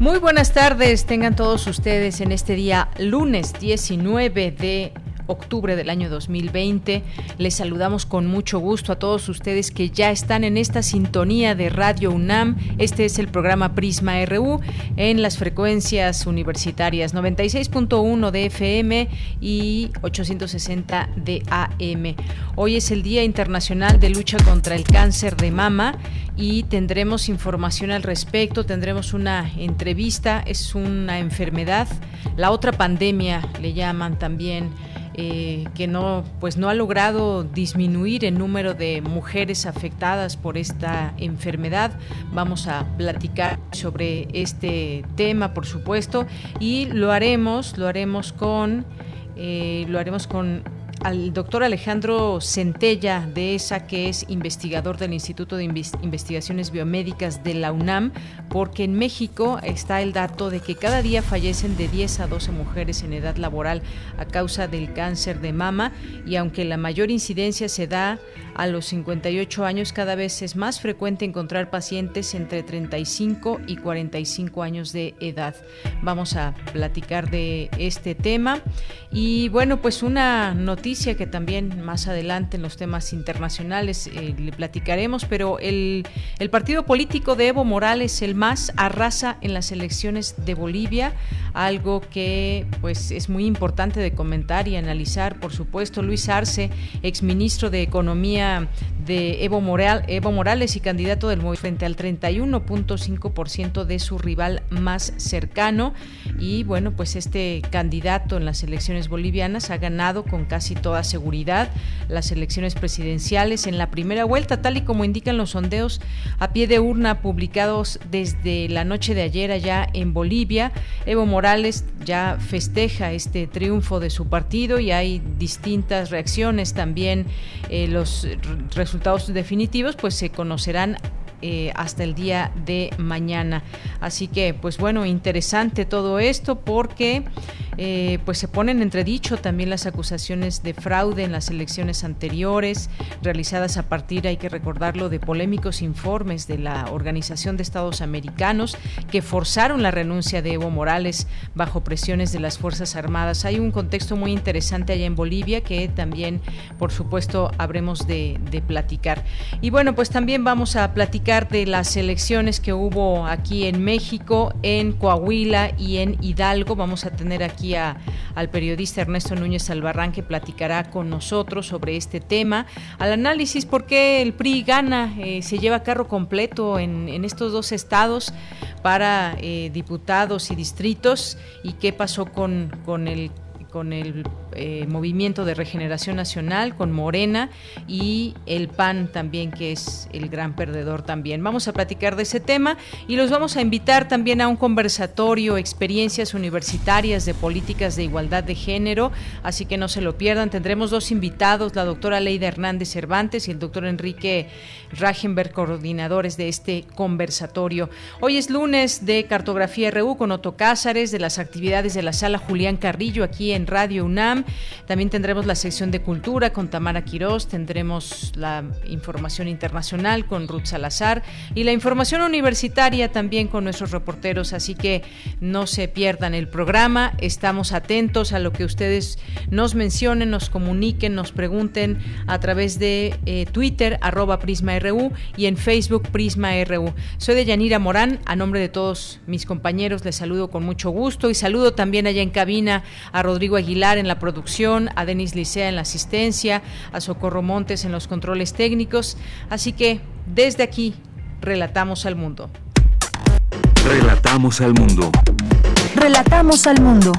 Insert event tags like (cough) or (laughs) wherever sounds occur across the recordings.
Muy buenas tardes, tengan todos ustedes en este día lunes 19 de octubre del año 2020. Les saludamos con mucho gusto a todos ustedes que ya están en esta sintonía de Radio UNAM. Este es el programa Prisma RU en las frecuencias universitarias 96.1 de FM y 860 de AM. Hoy es el Día Internacional de Lucha contra el Cáncer de Mama y tendremos información al respecto, tendremos una entrevista, es una enfermedad, la otra pandemia le llaman también eh, que no, pues no ha logrado disminuir el número de mujeres afectadas por esta enfermedad. Vamos a platicar sobre este tema, por supuesto, y lo haremos, lo haremos con, eh, lo haremos con al doctor Alejandro Centella de ESA, que es investigador del Instituto de Investigaciones Biomédicas de la UNAM, porque en México está el dato de que cada día fallecen de 10 a 12 mujeres en edad laboral a causa del cáncer de mama y aunque la mayor incidencia se da a los 58 años, cada vez es más frecuente encontrar pacientes entre 35 y 45 años de edad. Vamos a platicar de este tema y bueno, pues una noticia que también más adelante en los temas internacionales eh, le platicaremos, pero el, partido político de Evo Morales, el más, arrasa en las elecciones de Bolivia, algo que pues es muy importante de comentar y analizar, por supuesto. Luis Arce, exministro de Economía de Evo, Evo Morales y candidato del movimiento frente al 31.5% de su rival más cercano. Y bueno, pues este candidato en las elecciones bolivianas ha ganado con casi toda seguridad las elecciones presidenciales en la primera vuelta, tal y como indican los sondeos a pie de urna publicados desde la noche de ayer allá en Bolivia. Evo Morales ya festeja este triunfo de su partido y hay distintas reacciones también. Eh, los resultados definitivos pues se conocerán eh, hasta el día de mañana. Así que, pues bueno, interesante todo esto porque eh, pues se ponen entredicho también las acusaciones de fraude en las elecciones anteriores realizadas a partir, hay que recordarlo, de polémicos informes de la Organización de Estados Americanos que forzaron la renuncia de Evo Morales bajo presiones de las Fuerzas Armadas. Hay un contexto muy interesante allá en Bolivia que también, por supuesto, habremos de, de platicar. Y bueno, pues también vamos a platicar de las elecciones que hubo aquí en México, en Coahuila y en Hidalgo. Vamos a tener aquí a, al periodista Ernesto Núñez Albarrán que platicará con nosotros sobre este tema. Al análisis por qué el PRI gana, eh, se lleva carro completo en, estos dos estados para eh, diputados y distritos y qué pasó con, con el con el eh, Movimiento de Regeneración Nacional, con Morena y el PAN también, que es el gran perdedor también. Vamos a platicar de ese tema y los vamos a invitar también a un conversatorio, experiencias universitarias de políticas de igualdad de género, así que no se lo pierdan. Tendremos dos invitados, la doctora Leida Hernández Cervantes y el doctor Enrique Ragenberg, coordinadores de este conversatorio. Hoy es lunes de Cartografía RU con Otto Cázares, de las actividades de la sala Julián Carrillo aquí en Radio UNAM también tendremos la sección de cultura con Tamara Quirós, tendremos la información internacional con Ruth Salazar y la información universitaria también con nuestros reporteros, así que no se pierdan el programa, estamos atentos a lo que ustedes nos mencionen, nos comuniquen, nos pregunten a través de eh, Twitter, arroba PrismaRU y en Facebook PrismaRU. Soy de Yanira Morán, a nombre de todos mis compañeros les saludo con mucho gusto y saludo también allá en cabina a Rodrigo Aguilar en la producción, a Denis Licea en la asistencia, a Socorro Montes en los controles técnicos. Así que desde aquí, relatamos al mundo. Relatamos al mundo. Relatamos al mundo.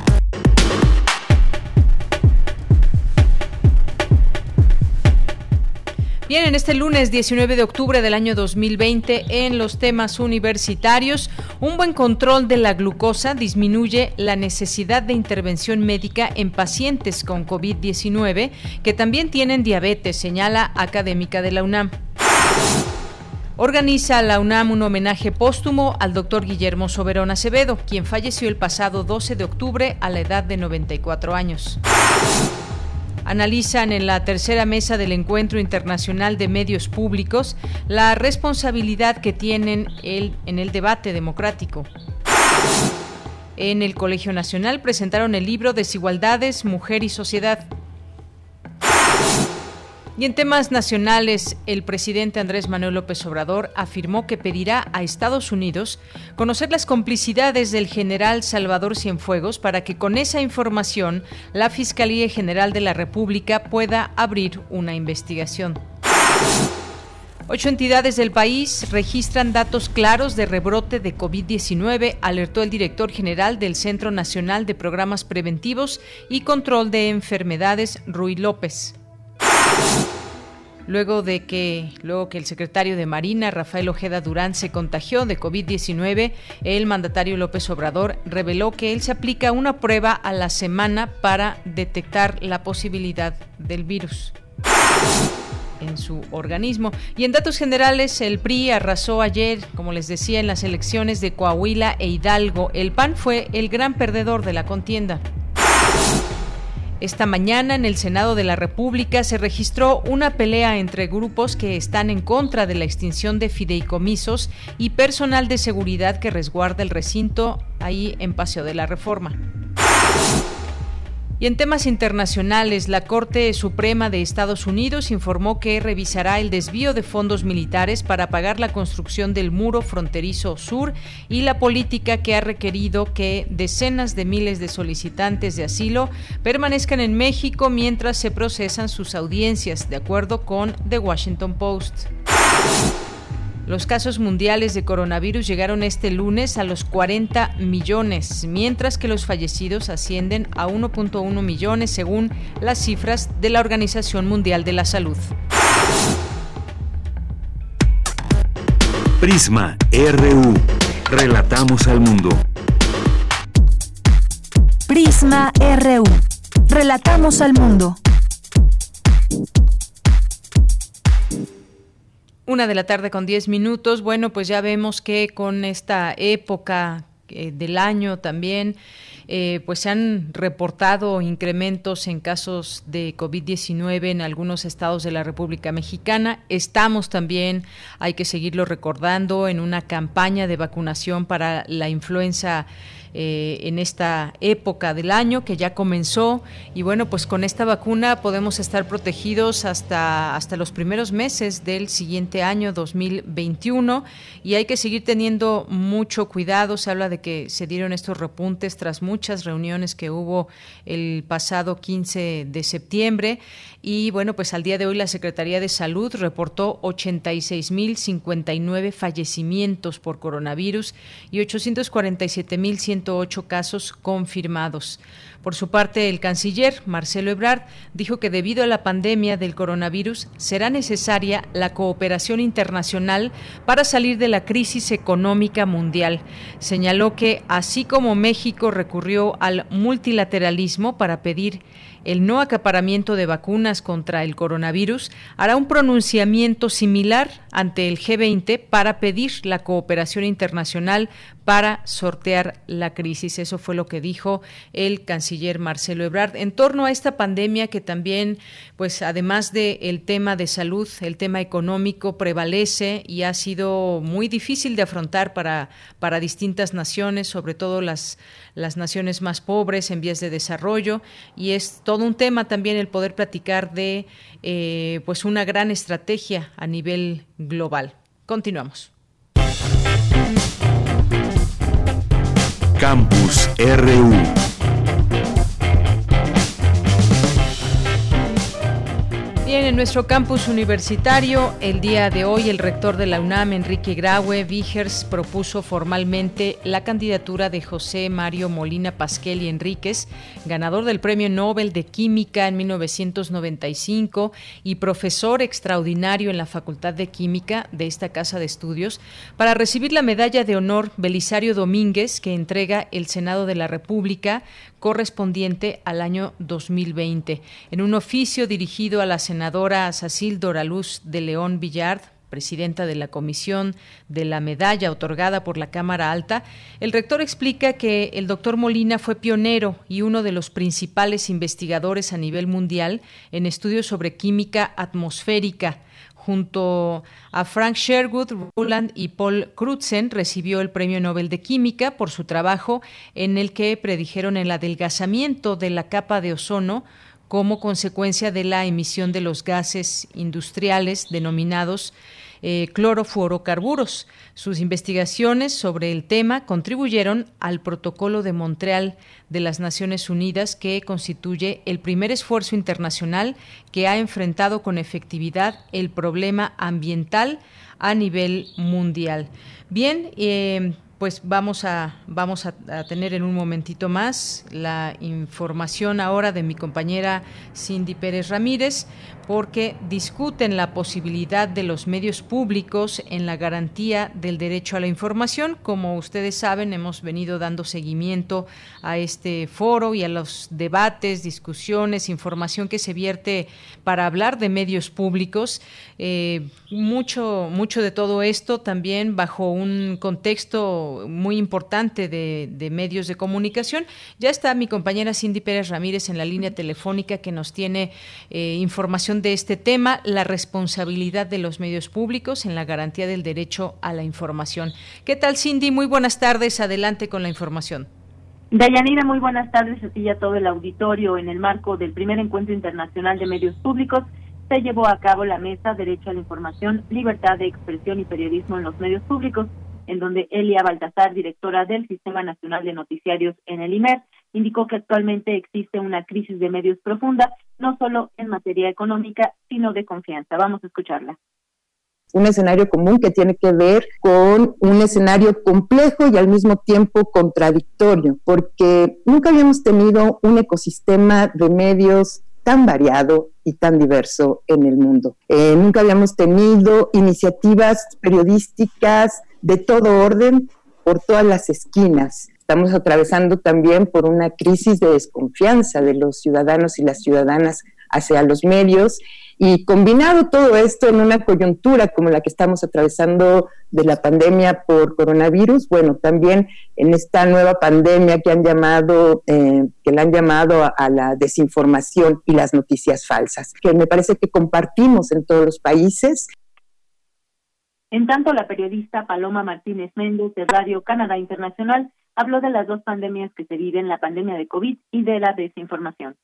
Bien, en este lunes 19 de octubre del año 2020, en los temas universitarios, un buen control de la glucosa disminuye la necesidad de intervención médica en pacientes con COVID-19 que también tienen diabetes, señala académica de la UNAM. Organiza la UNAM un homenaje póstumo al doctor Guillermo Soberón Acevedo, quien falleció el pasado 12 de octubre a la edad de 94 años analizan en la tercera mesa del Encuentro Internacional de Medios Públicos la responsabilidad que tienen en el debate democrático. En el Colegio Nacional presentaron el libro Desigualdades, Mujer y Sociedad. Y en temas nacionales, el presidente Andrés Manuel López Obrador afirmó que pedirá a Estados Unidos conocer las complicidades del general Salvador Cienfuegos para que con esa información la Fiscalía General de la República pueda abrir una investigación. Ocho entidades del país registran datos claros de rebrote de COVID-19, alertó el director general del Centro Nacional de Programas Preventivos y Control de Enfermedades, Rui López luego de que luego que el secretario de Marina Rafael Ojeda Durán se contagió de COVID-19, el mandatario López Obrador reveló que él se aplica una prueba a la semana para detectar la posibilidad del virus en su organismo. Y en datos generales, el PRI arrasó ayer, como les decía, en las elecciones de Coahuila e Hidalgo. El PAN fue el gran perdedor de la contienda. Esta mañana en el Senado de la República se registró una pelea entre grupos que están en contra de la extinción de fideicomisos y personal de seguridad que resguarda el recinto ahí en Paseo de la Reforma. Y en temas internacionales, la Corte Suprema de Estados Unidos informó que revisará el desvío de fondos militares para pagar la construcción del muro fronterizo sur y la política que ha requerido que decenas de miles de solicitantes de asilo permanezcan en México mientras se procesan sus audiencias, de acuerdo con The Washington Post. Los casos mundiales de coronavirus llegaron este lunes a los 40 millones, mientras que los fallecidos ascienden a 1.1 millones según las cifras de la Organización Mundial de la Salud. Prisma RU. Relatamos al mundo. Prisma RU. Relatamos al mundo. Una de la tarde con 10 minutos. Bueno, pues ya vemos que con esta época eh, del año también, eh, pues se han reportado incrementos en casos de COVID-19 en algunos estados de la República Mexicana. Estamos también, hay que seguirlo recordando, en una campaña de vacunación para la influenza eh, en esta época del año que ya comenzó. Y bueno pues con esta vacuna podemos estar protegidos hasta hasta los primeros meses del siguiente año 2021 y hay que seguir teniendo mucho cuidado. Se habla de que se dieron estos repuntes tras muchas reuniones que hubo el pasado 15 de septiembre y bueno, pues al día de hoy la Secretaría de Salud reportó 86.059 fallecimientos por coronavirus y 847.108 casos confirmados. Por su parte, el canciller Marcelo Ebrard dijo que debido a la pandemia del coronavirus será necesaria la cooperación internacional para salir de la crisis económica mundial. Señaló que así como México recurrió al multilateralismo para pedir el no acaparamiento de vacunas contra el coronavirus, hará un pronunciamiento similar ante el G20 para pedir la cooperación internacional para sortear la crisis. Eso fue lo que dijo el canciller Marcelo Ebrard en torno a esta pandemia que también, pues además del tema de salud, el tema económico prevalece y ha sido muy difícil de afrontar para, para distintas naciones, sobre todo las, las naciones más pobres en vías de desarrollo. Y es todo un tema también el poder platicar de eh, pues una gran estrategia a nivel global. Continuamos. Campus RU. Bien, en nuestro campus universitario, el día de hoy el rector de la UNAM, Enrique Graue Vigers, propuso formalmente la candidatura de José Mario Molina Pasquel y Enríquez, ganador del Premio Nobel de Química en 1995 y profesor extraordinario en la Facultad de Química de esta casa de estudios, para recibir la medalla de honor Belisario Domínguez que entrega el Senado de la República correspondiente al año 2020. En un oficio dirigido a la senadora Sacil Doraluz de León Villard, presidenta de la Comisión de la Medalla otorgada por la Cámara Alta, el rector explica que el doctor Molina fue pionero y uno de los principales investigadores a nivel mundial en estudios sobre química atmosférica Junto a Frank Sherwood, Roland y Paul Crutzen recibió el Premio Nobel de Química por su trabajo en el que predijeron el adelgazamiento de la capa de ozono como consecuencia de la emisión de los gases industriales denominados eh. Sus investigaciones sobre el tema contribuyeron al Protocolo de Montreal de las Naciones Unidas, que constituye el primer esfuerzo internacional que ha enfrentado con efectividad el problema ambiental a nivel mundial. Bien, eh, pues vamos a vamos a, tener en un momentito más la información ahora de mi compañera Cindy Pérez Ramírez porque discuten la posibilidad de los medios públicos en la garantía del derecho a la información. Como ustedes saben, hemos venido dando seguimiento a este foro y a los debates, discusiones, información que se vierte para hablar de medios públicos. Eh, mucho, mucho de todo esto también bajo un contexto muy importante de, medios de comunicación. Ya está mi compañera Cindy Pérez Ramírez en la línea telefónica que nos tiene eh, información de este tema, la responsabilidad de los medios públicos en la garantía del derecho a la información. ¿Qué tal, Cindy? Muy buenas tardes. Adelante con la información. Dayanira, muy buenas tardes a ti y a todo el auditorio. En el marco del primer encuentro internacional de medios públicos, se llevó a cabo la mesa Derecho a la Información, Libertad de Expresión y Periodismo en los Medios Públicos, en donde Elia Baltasar, directora del Sistema Nacional de Noticiarios en el IMER, indicó que actualmente existe una crisis de medios profunda, no solo en materia económica, sino de confianza. Vamos a escucharla un escenario común que tiene que ver con un escenario complejo y al mismo tiempo contradictorio, porque nunca habíamos tenido un ecosistema de medios tan variado y tan diverso en el mundo. Eh, nunca habíamos tenido iniciativas periodísticas de todo orden por todas las esquinas. Estamos atravesando también por una crisis de desconfianza de los ciudadanos y las ciudadanas hacia los medios y combinado todo esto en una coyuntura como la que estamos atravesando de la pandemia por coronavirus, bueno, también en esta nueva pandemia que han llamado, eh, que le han llamado a, la desinformación y las noticias falsas, que me parece que compartimos en todos los países en tanto, la periodista Paloma Martínez Méndez de Radio Canadá Internacional habló de las dos pandemias que se viven, la pandemia de COVID y de la desinformación.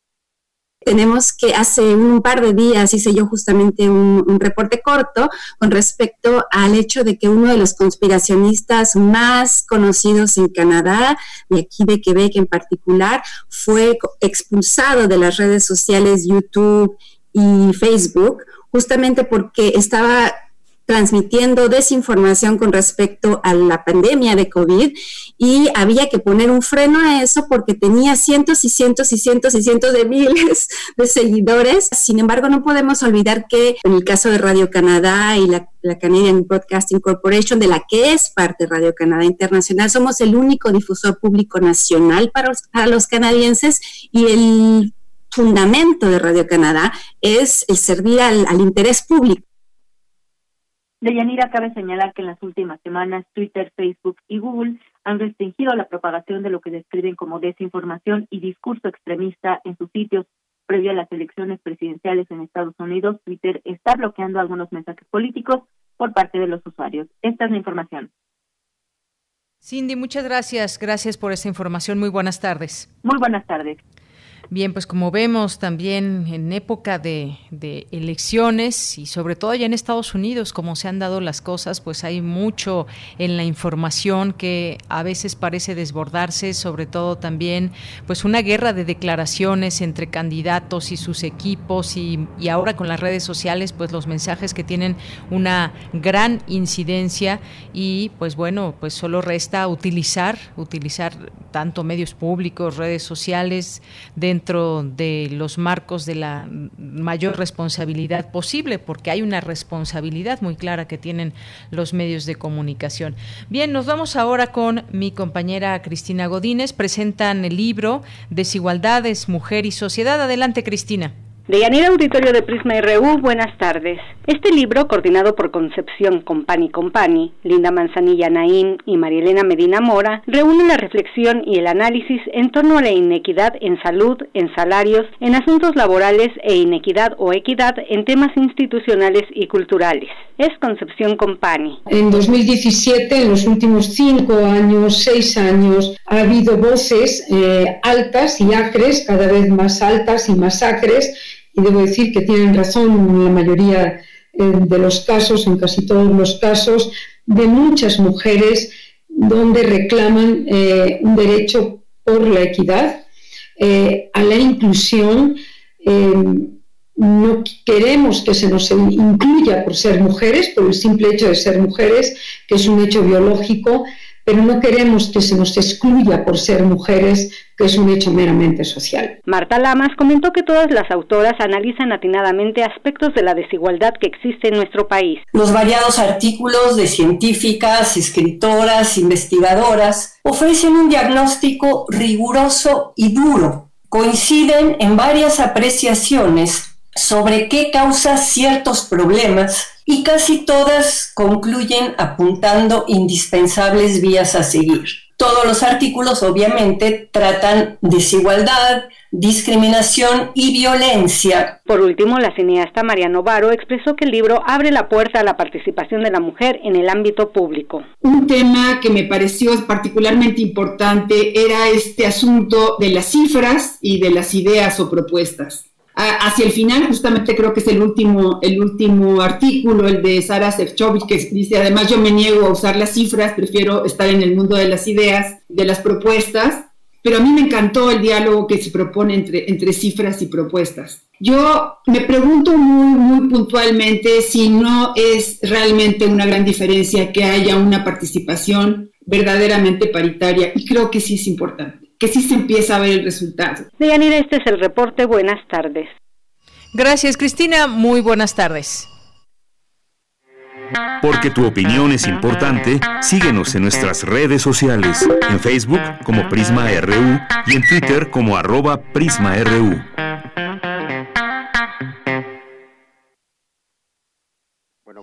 Tenemos que hace un par de días hice yo justamente un, reporte corto con respecto al hecho de que uno de los conspiracionistas más conocidos en Canadá, de aquí de Quebec en particular, fue expulsado de las redes sociales YouTube y Facebook justamente porque estaba transmitiendo desinformación con respecto a la pandemia de COVID y había que poner un freno a eso porque tenía cientos y cientos y cientos y cientos de (laughs) miles de seguidores. Sin embargo, no podemos olvidar que en el caso de Radio Canadá y la, Canadian Broadcasting Corporation, de la que es parte Radio Canadá Internacional, somos el único difusor público nacional para los, canadienses y el fundamento de Radio Canadá es el servir al interés público. Deyanira, cabe señalar que en las últimas semanas Twitter, Facebook y Google han restringido la propagación de lo que describen como desinformación y discurso extremista en sus sitios. Previo a las elecciones presidenciales en Estados Unidos, Twitter está bloqueando algunos mensajes políticos por parte de los usuarios. Esta es la información. Cindy, muchas gracias. Gracias por esta información. Muy buenas tardes. Muy buenas tardes. Bien, pues como vemos también en época de, elecciones y sobre todo ya en Estados Unidos, como se han dado las cosas, pues hay mucho en la información que a veces parece desbordarse, sobre todo también pues una guerra de declaraciones entre candidatos y sus equipos y, y ahora con las redes sociales, pues los mensajes que tienen una gran incidencia y pues bueno, pues solo resta utilizar, utilizar tanto medios públicos, redes sociales, de dentro de los marcos de la mayor responsabilidad posible, porque hay una responsabilidad muy clara que tienen los medios de comunicación. Bien, nos vamos ahora con mi compañera Cristina Godínez. Presentan el libro Desigualdades, Mujer y Sociedad. Adelante, Cristina. De Yanira Auditorio de Prisma RU, buenas tardes. Este libro, coordinado por Concepción Compani Compani, Linda Manzanilla Naín y Marielena Medina Mora, reúne la reflexión y el análisis en torno a la inequidad en salud, en salarios, en asuntos laborales e inequidad o equidad en temas institucionales y culturales. Es Concepción Compani. En 2017, en los últimos cinco años, seis años, ha habido voces eh, altas y acres, cada vez más altas y más acres, y debo decir que tienen razón en la mayoría eh, de los casos, en casi todos los casos, de muchas mujeres donde reclaman eh, un derecho por la equidad, eh, a la inclusión. no queremos que se nos incluya por ser mujeres, por el simple hecho de ser mujeres, que es un hecho biológico, pero no queremos que se nos excluya por ser mujeres, que es un hecho meramente social. Marta Lamas comentó que todas las autoras analizan atinadamente aspectos de la desigualdad que existe en nuestro país. Los variados artículos de científicas, escritoras, investigadoras ofrecen un diagnóstico riguroso y duro. Coinciden en varias apreciaciones sobre qué causa ciertos problemas y casi todas concluyen apuntando indispensables vías a seguir. Todos los artículos obviamente tratan desigualdad, discriminación y violencia. Por último, la cineasta María Novaro expresó que el libro abre la puerta a la participación de la mujer en el ámbito público. Un tema que me pareció particularmente importante era este asunto de las cifras y de las ideas o propuestas hacia el final, justamente creo que es el último, el último artículo, el de Sara Sefcovic, que dice, además yo me niego a usar las cifras, prefiero estar en el mundo de las ideas, de las propuestas, pero a mí me encantó el diálogo que se propone entre, entre cifras y propuestas. Yo me pregunto muy, muy puntualmente si no es realmente una gran diferencia que haya una participación verdaderamente paritaria, y creo que sí es importante que sí se empieza a ver el resultado. Deyanira, este es el reporte. Buenas tardes. Gracias, Cristina. Muy buenas tardes. Porque tu opinión es importante, síguenos en nuestras redes sociales, en Facebook como Prisma RU y en Twitter como arroba PrismaRU.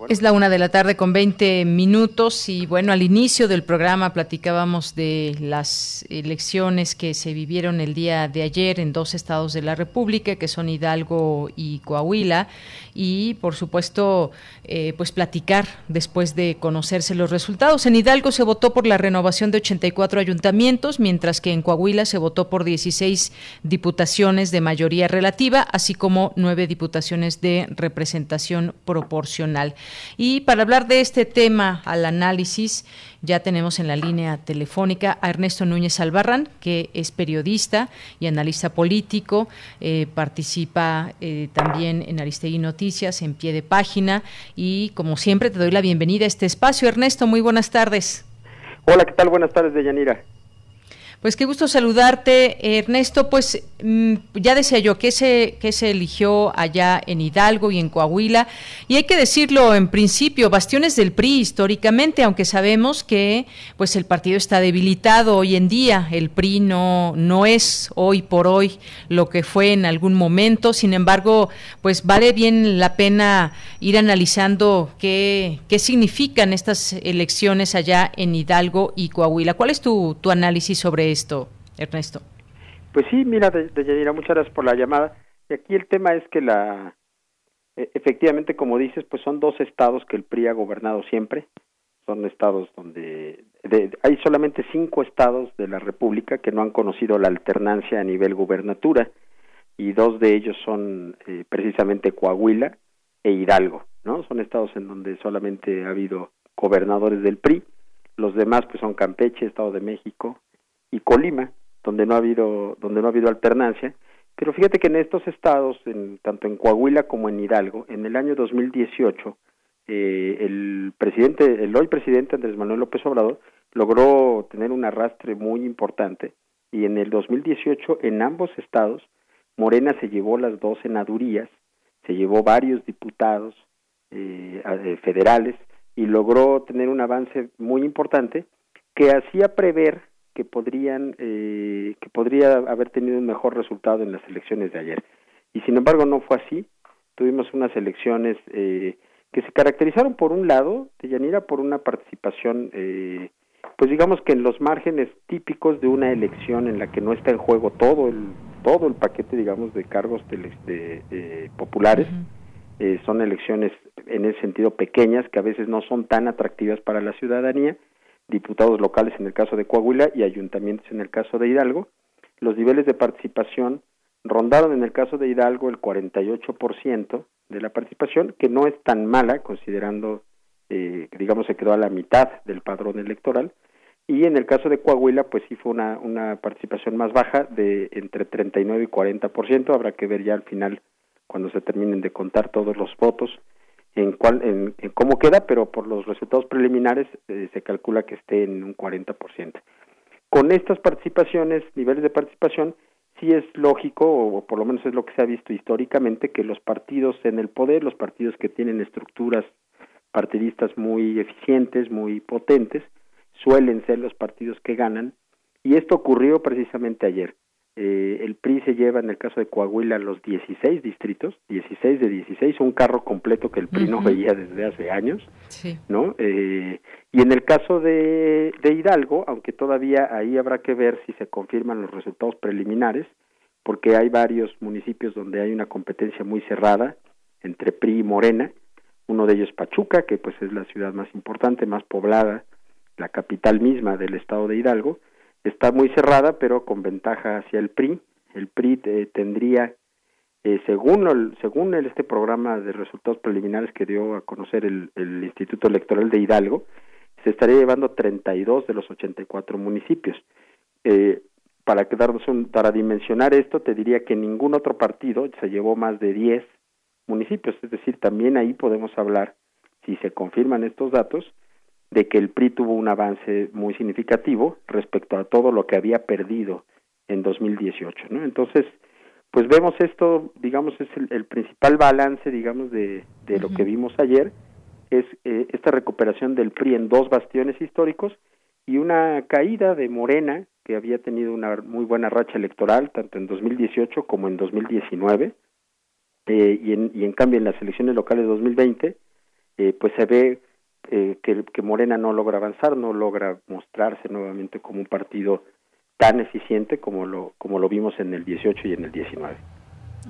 Es la una de la tarde con 20 minutos y bueno, al inicio del programa platicábamos de las elecciones que se vivieron el día de ayer en dos estados de la República, que son Hidalgo y Coahuila, y por supuesto, eh, pues platicar después de conocerse los resultados. En Hidalgo se votó por la renovación de 84 ayuntamientos, mientras que en Coahuila se votó por 16 diputaciones de mayoría relativa, así como nueve diputaciones de representación proporcional. Y para hablar de este tema al análisis, ya tenemos en la línea telefónica a Ernesto Núñez Albarrán, que es periodista y analista político, eh, participa eh, también en Aristegui Noticias, en pie de página, y como siempre te doy la bienvenida a este espacio. Ernesto, muy buenas tardes. Hola, ¿qué tal? Buenas tardes, Deyanira. Pues qué gusto saludarte, Ernesto. Pues mm, ya decía yo que se, que se eligió allá en Hidalgo y en Coahuila. Y hay que decirlo en principio, bastiones del PRI históricamente, aunque sabemos que pues el partido está debilitado hoy en día. El PRI no, no es hoy por hoy lo que fue en algún momento. Sin embargo, pues vale bien la pena ir analizando qué, qué significan estas elecciones allá en Hidalgo y Coahuila. ¿Cuál es tu, tu análisis sobre esto, Ernesto? Pues sí, mira, de, de muchas gracias por la llamada. Y aquí el tema es que la, e, efectivamente, como dices, pues son dos estados que el PRI ha gobernado siempre. Son estados donde hay solamente cinco estados de la República que no han conocido la alternancia a nivel gubernatura. y dos de ellos son eh, precisamente Coahuila e Hidalgo, ¿no? Son estados en donde solamente ha habido gobernadores del PRI, los demás pues son Campeche, Estado de México y Colima, donde no ha habido donde no ha habido alternancia, pero fíjate que en estos estados, en, tanto en Coahuila como en Hidalgo, en el año 2018 eh, el presidente, el hoy presidente Andrés Manuel López Obrador logró tener un arrastre muy importante y en el 2018 en ambos estados Morena se llevó las dos senadurías, se llevó varios diputados eh, eh, federales y logró tener un avance muy importante que hacía prever que podrían eh, que podría haber tenido un mejor resultado en las elecciones de ayer. Y sin embargo no fue así. Tuvimos unas elecciones eh, que se caracterizaron por un lado de Yanira por una participación eh, pues digamos que en los márgenes típicos de una elección en la que no está en juego todo el todo el paquete digamos de cargos de, populares. Eh, son elecciones en ese sentido pequeñas que a veces no son tan atractivas para la ciudadanía, diputados locales en el caso de Coahuila y ayuntamientos en el caso de Hidalgo. Los niveles de participación rondaron en el caso de Hidalgo el 48% de la participación, que no es tan mala considerando, eh, digamos, se quedó a la mitad del padrón electoral. Y en el caso de Coahuila, pues sí fue una, una participación más baja de entre 39 y 40%. Habrá que ver ya al final cuando se terminen de contar todos los votos en, cuál, en, cómo queda, pero por los resultados preliminares eh, se calcula que esté en un 40%. Con estas participaciones, niveles de participación, sí es lógico, o por lo menos es lo que se ha visto históricamente, que los partidos en el poder, los partidos que tienen estructuras partidistas muy eficientes, muy potentes, suelen ser los partidos que ganan, y esto ocurrió precisamente ayer. Eh, el PRI se lleva en el caso de Coahuila los 16 distritos, 16 de 16, un carro completo que el PRI no veía desde hace años, ¿no? Eh, y en el caso de, de Hidalgo, aunque todavía ahí habrá que ver si se confirman los resultados preliminares, porque hay varios municipios donde hay una competencia muy cerrada entre PRI y Morena, uno de ellos Pachuca, que pues es la ciudad más importante, más poblada, la capital misma del estado de Hidalgo, está muy cerrada, pero con ventaja hacia el PRI. El PRI eh, tendría, eh, según, el, según este programa de resultados preliminares que dio a conocer el, Instituto Electoral de Hidalgo, se estaría llevando 32 de los 84 municipios. Eh, para, quedarnos un, para dimensionar esto, te diría que ningún otro partido se llevó más de 10 municipios, es decir, también ahí podemos hablar, si se confirman estos datos, de que el PRI tuvo un avance muy significativo respecto a todo lo que había perdido en 2018, ¿no? Entonces, pues vemos esto, digamos, es el, principal balance, digamos, de, de lo que vimos ayer, es eh, esta recuperación del PRI en dos bastiones históricos y una caída de Morena, que había tenido una muy buena racha electoral, tanto en 2018 como en 2019, eh, y, en, y en cambio en las elecciones locales de 2020, eh, pues se ve eh, que, Morena no logra avanzar, no logra mostrarse nuevamente como un partido tan eficiente como lo, como lo vimos en el 18 y en el 19.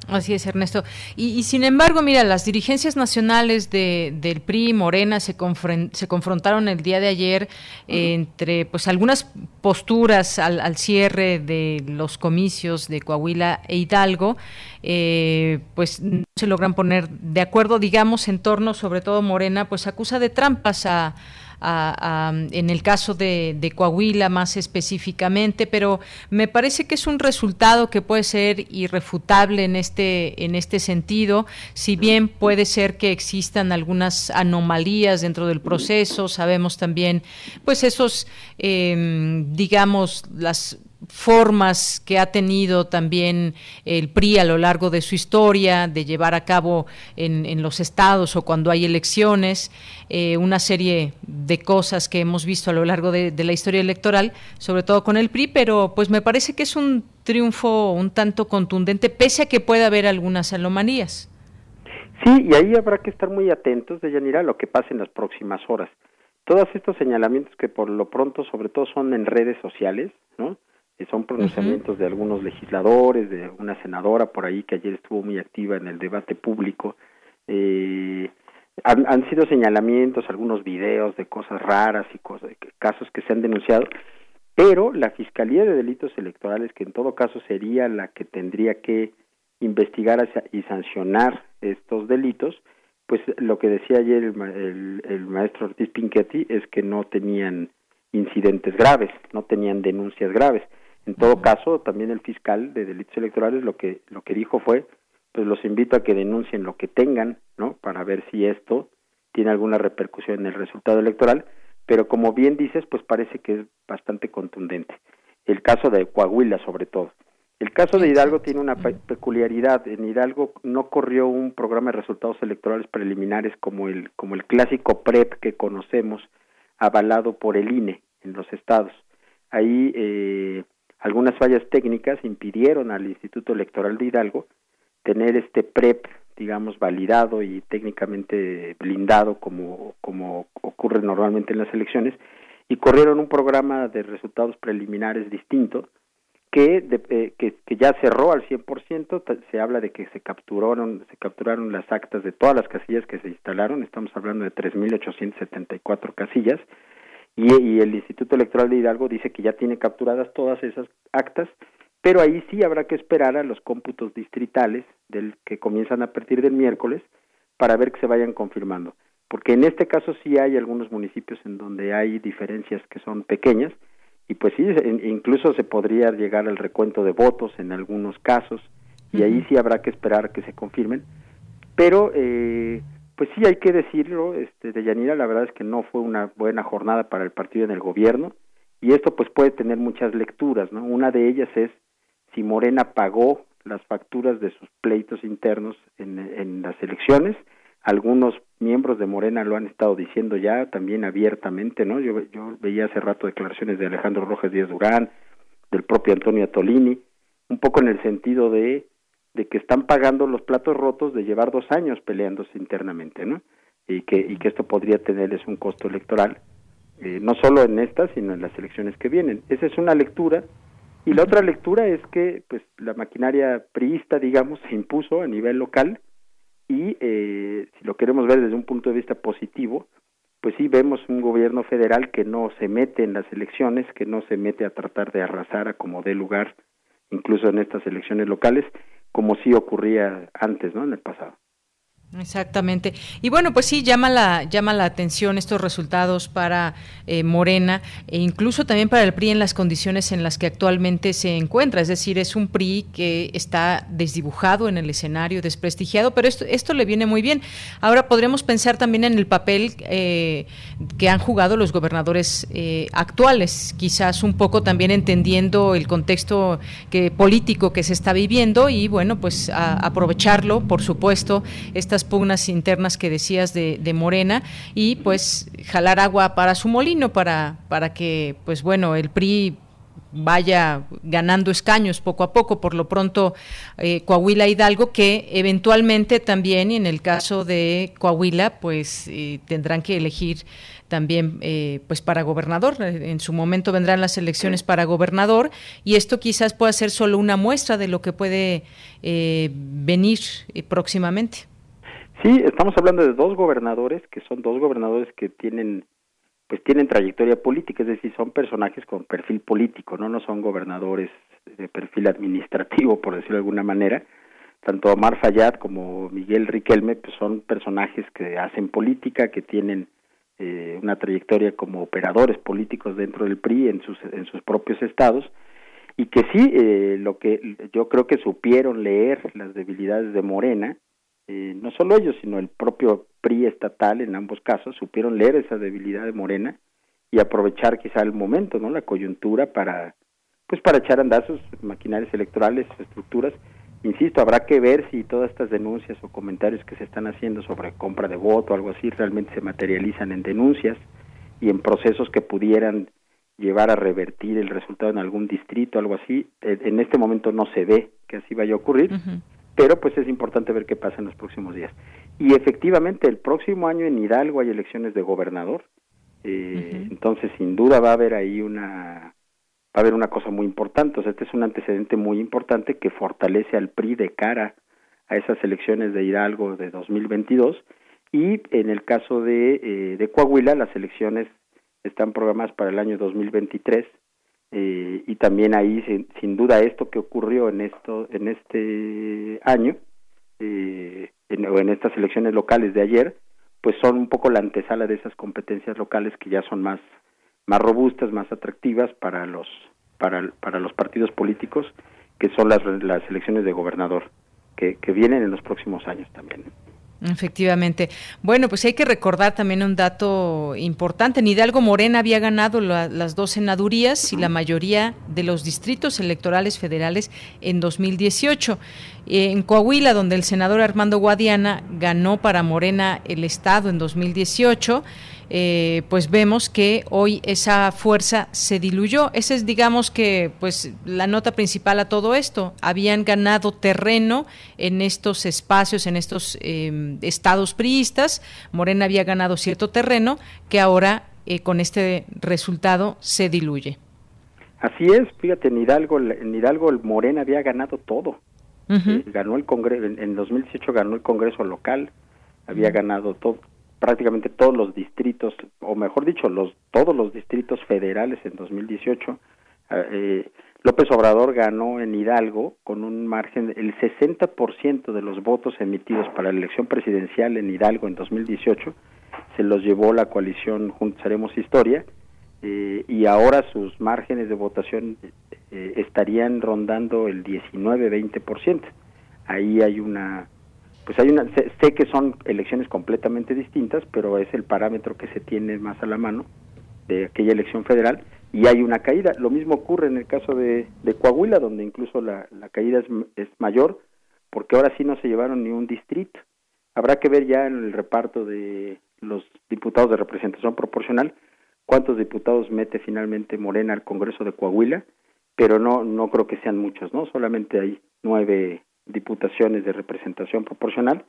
Así es, Ernesto. Y, sin embargo, mira, las dirigencias nacionales de, del PRI y Morena se, se confrontaron el día de ayer entre pues algunas posturas al, cierre de los comicios de Coahuila e Hidalgo, eh, pues no se logran poner de acuerdo, digamos, en torno, sobre todo Morena, pues acusa de trampas a en el caso de, Coahuila más específicamente, pero me parece que es un resultado que puede ser irrefutable en este, en este sentido, si bien puede ser que existan algunas anomalías dentro del proceso, sabemos también, pues esos, em, digamos, las formas que ha tenido también el PRI a lo largo de su historia, de llevar a cabo en, los estados o cuando hay elecciones, eh, una serie de cosas que hemos visto a lo largo de, la historia electoral, sobre todo con el PRI, pero pues me parece que es un triunfo un tanto contundente, pese a que pueda haber algunas anomalías. Sí, y ahí habrá que estar muy atentos, de Yanira, a lo que pase en las próximas horas. Todos estos señalamientos que por lo pronto, sobre todo, son en redes sociales, ¿no? Son pronunciamientos de algunos legisladores, de una senadora por ahí que ayer estuvo muy activa en el debate público. Eh, han, han, sido señalamientos, algunos videos de cosas raras y cosas, casos que se han denunciado, pero la Fiscalía de Delitos Electorales, que en todo caso sería la que tendría que investigar y sancionar estos delitos, pues lo que decía ayer el, el, maestro Ortiz Pinchetti es que no tenían incidentes graves, no tenían denuncias graves. En todo caso, también el fiscal de delitos electorales lo que lo que dijo fue, pues los invito a que denuncien lo que tengan, ¿no? Para ver si esto tiene alguna repercusión en el resultado electoral, pero como bien dices, pues parece que es bastante contundente. El caso de Coahuila, sobre todo. El caso de Hidalgo tiene una peculiaridad. En Hidalgo no corrió un programa de resultados electorales preliminares como el, como el clásico PREP que conocemos, avalado por el INE en los estados. Ahí eh, algunas fallas técnicas impidieron al Instituto Electoral de Hidalgo tener este PREP, digamos, validado y técnicamente blindado como, ocurre normalmente en las elecciones, y corrieron un programa de resultados preliminares distinto, que, eh, que, que, ya cerró al 100%, se habla de que se capturaron, se capturaron las actas de todas las casillas que se instalaron, estamos hablando de 3.874 casillas, y, y el Instituto Electoral de Hidalgo dice que ya tiene capturadas todas esas actas, pero ahí sí habrá que esperar a los cómputos distritales del que comienzan a partir del miércoles para ver que se vayan confirmando, porque en este caso sí hay algunos municipios en donde hay diferencias que son pequeñas, y pues sí, incluso se podría llegar al recuento de votos en algunos casos y ahí sí habrá que esperar que se confirmen. Pero eh, pues sí hay que decirlo, este, de Yanira, la verdad es que no fue una buena jornada para el partido en el gobierno y esto pues puede tener muchas lecturas, ¿no? Una de ellas es si Morena pagó las facturas de sus pleitos internos en, en las elecciones algunos miembros de Morena lo han estado diciendo ya también abiertamente, ¿no? Yo, yo veía hace rato declaraciones de Alejandro Rojas Díaz Durán, del propio Antonio Tolini, un poco en el sentido de, de que están pagando los platos rotos de llevar dos años peleándose internamente, ¿no? Y que, y que esto podría tenerles un costo electoral, eh, no solo en estas, sino en las elecciones que vienen. Esa es una lectura. Y la otra lectura es que pues la maquinaria priista, digamos, se impuso a nivel local, y eh, si lo queremos ver desde un punto de vista positivo, pues sí vemos un gobierno federal que no se mete en las elecciones, que no se mete a tratar de arrasar a como dé lugar, incluso en estas elecciones locales, como sí ocurría antes, ¿no? En el pasado. Exactamente. Y bueno, pues sí, llama la, llama la atención estos resultados para eh, Morena e incluso también para el PRI en las condiciones en las que actualmente se encuentra. Es decir, es un PRI que está desdibujado en el escenario, desprestigiado, pero esto, esto le viene muy bien. Ahora podremos pensar también en el papel eh, que han jugado los gobernadores eh, actuales, quizás un poco también entendiendo el contexto que, político que se está viviendo y bueno, pues aprovecharlo, por supuesto, estas pugnas internas que decías de, Morena y pues jalar agua para su molino para, para que pues bueno el PRI vaya ganando escaños poco a poco, por lo pronto eh, Coahuila Hidalgo, que eventualmente también, en el caso de Coahuila, pues eh, tendrán que elegir también eh, pues para gobernador. En su momento vendrán las elecciones para gobernador y esto quizás pueda ser solo una muestra de lo que puede venir próximamente. Sí, estamos hablando de dos gobernadores que son dos gobernadores que tienen pues tienen trayectoria política, es decir, son personajes con perfil político, no no son gobernadores de perfil administrativo, (laughs) por decirlo de alguna manera. Tanto Omar Fayad como Miguel Riquelme pues son personajes que hacen política, que tienen eh, una trayectoria como operadores políticos dentro del PRI en sus en sus propios estados y que sí eh, lo que yo creo que supieron leer las debilidades de Morena eh, no solo ellos, sino el propio PRI estatal en ambos casos, supieron leer esa debilidad de Morena y aprovechar quizá el momento, ¿no? La coyuntura para, pues para echar a andar sus maquinarias electorales, sus estructuras. Insisto, habrá que ver si todas estas denuncias o comentarios que se están haciendo sobre compra de voto o algo así realmente se materializan en denuncias y en procesos que pudieran llevar a revertir el resultado en algún distrito, algo así. En este momento no se ve que así vaya a ocurrir, pero pues es importante ver qué pasa en los próximos días. Y efectivamente, el próximo año en Hidalgo hay elecciones de gobernador, eh, entonces sin duda va a haber ahí una va a haber una cosa muy importante, o sea, este es un antecedente muy importante que fortalece al PRI de cara a esas elecciones de Hidalgo de 2022 y en el caso de, eh, de Coahuila las elecciones están programadas para el año 2023 eh, y también ahí sin, duda esto que ocurrió en esto en este año eh, o en estas elecciones locales de ayer pues son un poco la antesala de esas competencias locales que ya son más más robustas más atractivas para los para, para los partidos políticos que son las, las elecciones de gobernador que, que vienen en los próximos años también Efectivamente. Bueno, pues hay que recordar también un dato importante. Hidalgo Morena había ganado las dos senadurías y la mayoría de los distritos electorales federales en 2018. En Coahuila, donde el senador Armando Guadiana ganó para Morena el Estado en 2018, eh, pues vemos que hoy esa fuerza se diluyó. Esa es, digamos que, pues la nota principal a todo esto. Habían ganado terreno en estos espacios, en estos em, estados priistas. Morena había ganado cierto terreno que ahora, eh, con este resultado, se diluye. Así es, fíjate, en Hidalgo, en Hidalgo el Morena había ganado todo. Eh, ganó el Congreso, en, en 2018 ganó el Congreso local, había ganado todo, prácticamente todos los distritos, o mejor dicho, los todos los distritos federales en 2018. Ah, eh, López Obrador ganó en Hidalgo con un margen, el 60% de los votos emitidos para la elección presidencial en Hidalgo en 2018 se los llevó la coalición Juntos Haremos Historia eh, y ahora sus márgenes de votación eh, estarían rondando el 19-20%. Ahí hay una pues hay una, sé, que son elecciones completamente distintas, pero es el parámetro que se tiene más a la mano de aquella elección federal y hay una caída. Lo mismo ocurre en el caso de, Coahuila, donde incluso la, caída es, es, mayor, porque ahora sí no se llevaron ni un distrito. Habrá que ver ya en el reparto de los diputados de representación proporcional cuántos diputados mete finalmente Morena al Congreso de Coahuila, pero no no creo que sean muchos, ¿no? Solamente hay nueve diputaciones de representación proporcional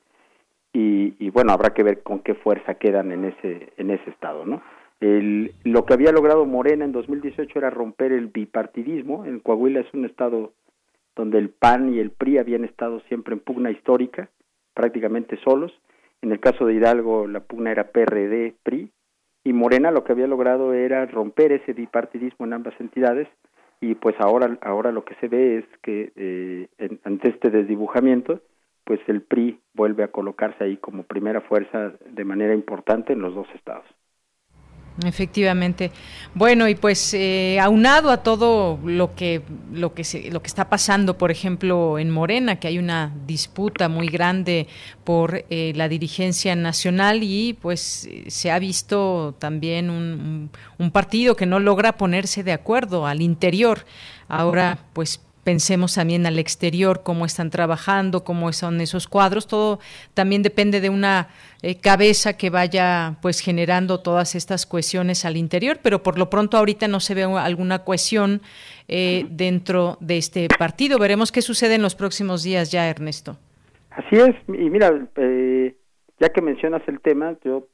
y, bueno habrá que ver con qué fuerza quedan en ese en ese estado no el, lo que había logrado Morena en 2018 era romper el bipartidismo. En Coahuila es un estado donde el PAN y el PRI habían estado siempre en pugna histórica prácticamente solos. En el caso de Hidalgo la pugna era PRD PRI y Morena lo que había logrado era romper ese bipartidismo en ambas entidades y pues ahora ahora lo que se ve es que eh, ante este desdibujamiento pues el PRI vuelve a colocarse ahí como primera fuerza de manera importante en los dos estados. Efectivamente. Bueno, y pues eh, aunado a todo lo que lo que se, lo que está pasando, por ejemplo, en Morena, que hay una disputa muy grande por eh, la dirigencia nacional y pues se ha visto también un, un partido que no logra ponerse de acuerdo al interior. Ahora, pues pensemos también al exterior, cómo están trabajando, cómo son esos cuadros, todo también depende de una eh, cabeza que vaya pues generando todas estas cohesiones al interior, pero por lo pronto ahorita no se ve alguna cohesión eh, dentro de este partido. Veremos qué sucede en los próximos días ya, Ernesto. Así es, y mira, eh, ya que mencionas el tema, yo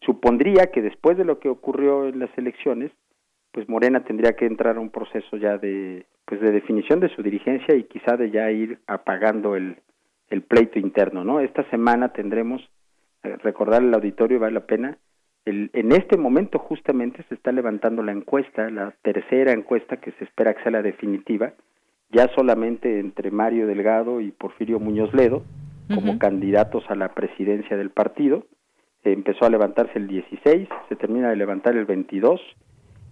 supondría que después de lo que ocurrió en las elecciones, pues Morena tendría que entrar a un proceso ya de pues de definición de su dirigencia y quizá de ya ir apagando el, el pleito interno, ¿no? Esta semana tendremos, eh, recordar el auditorio, vale la pena, el, en este momento justamente se está levantando la encuesta, la tercera encuesta que se espera que sea la definitiva, ya solamente entre Mario Delgado y Porfirio Muñoz Ledo, como candidatos a la presidencia del partido. empezó a levantarse el 16, se termina de levantar el 22,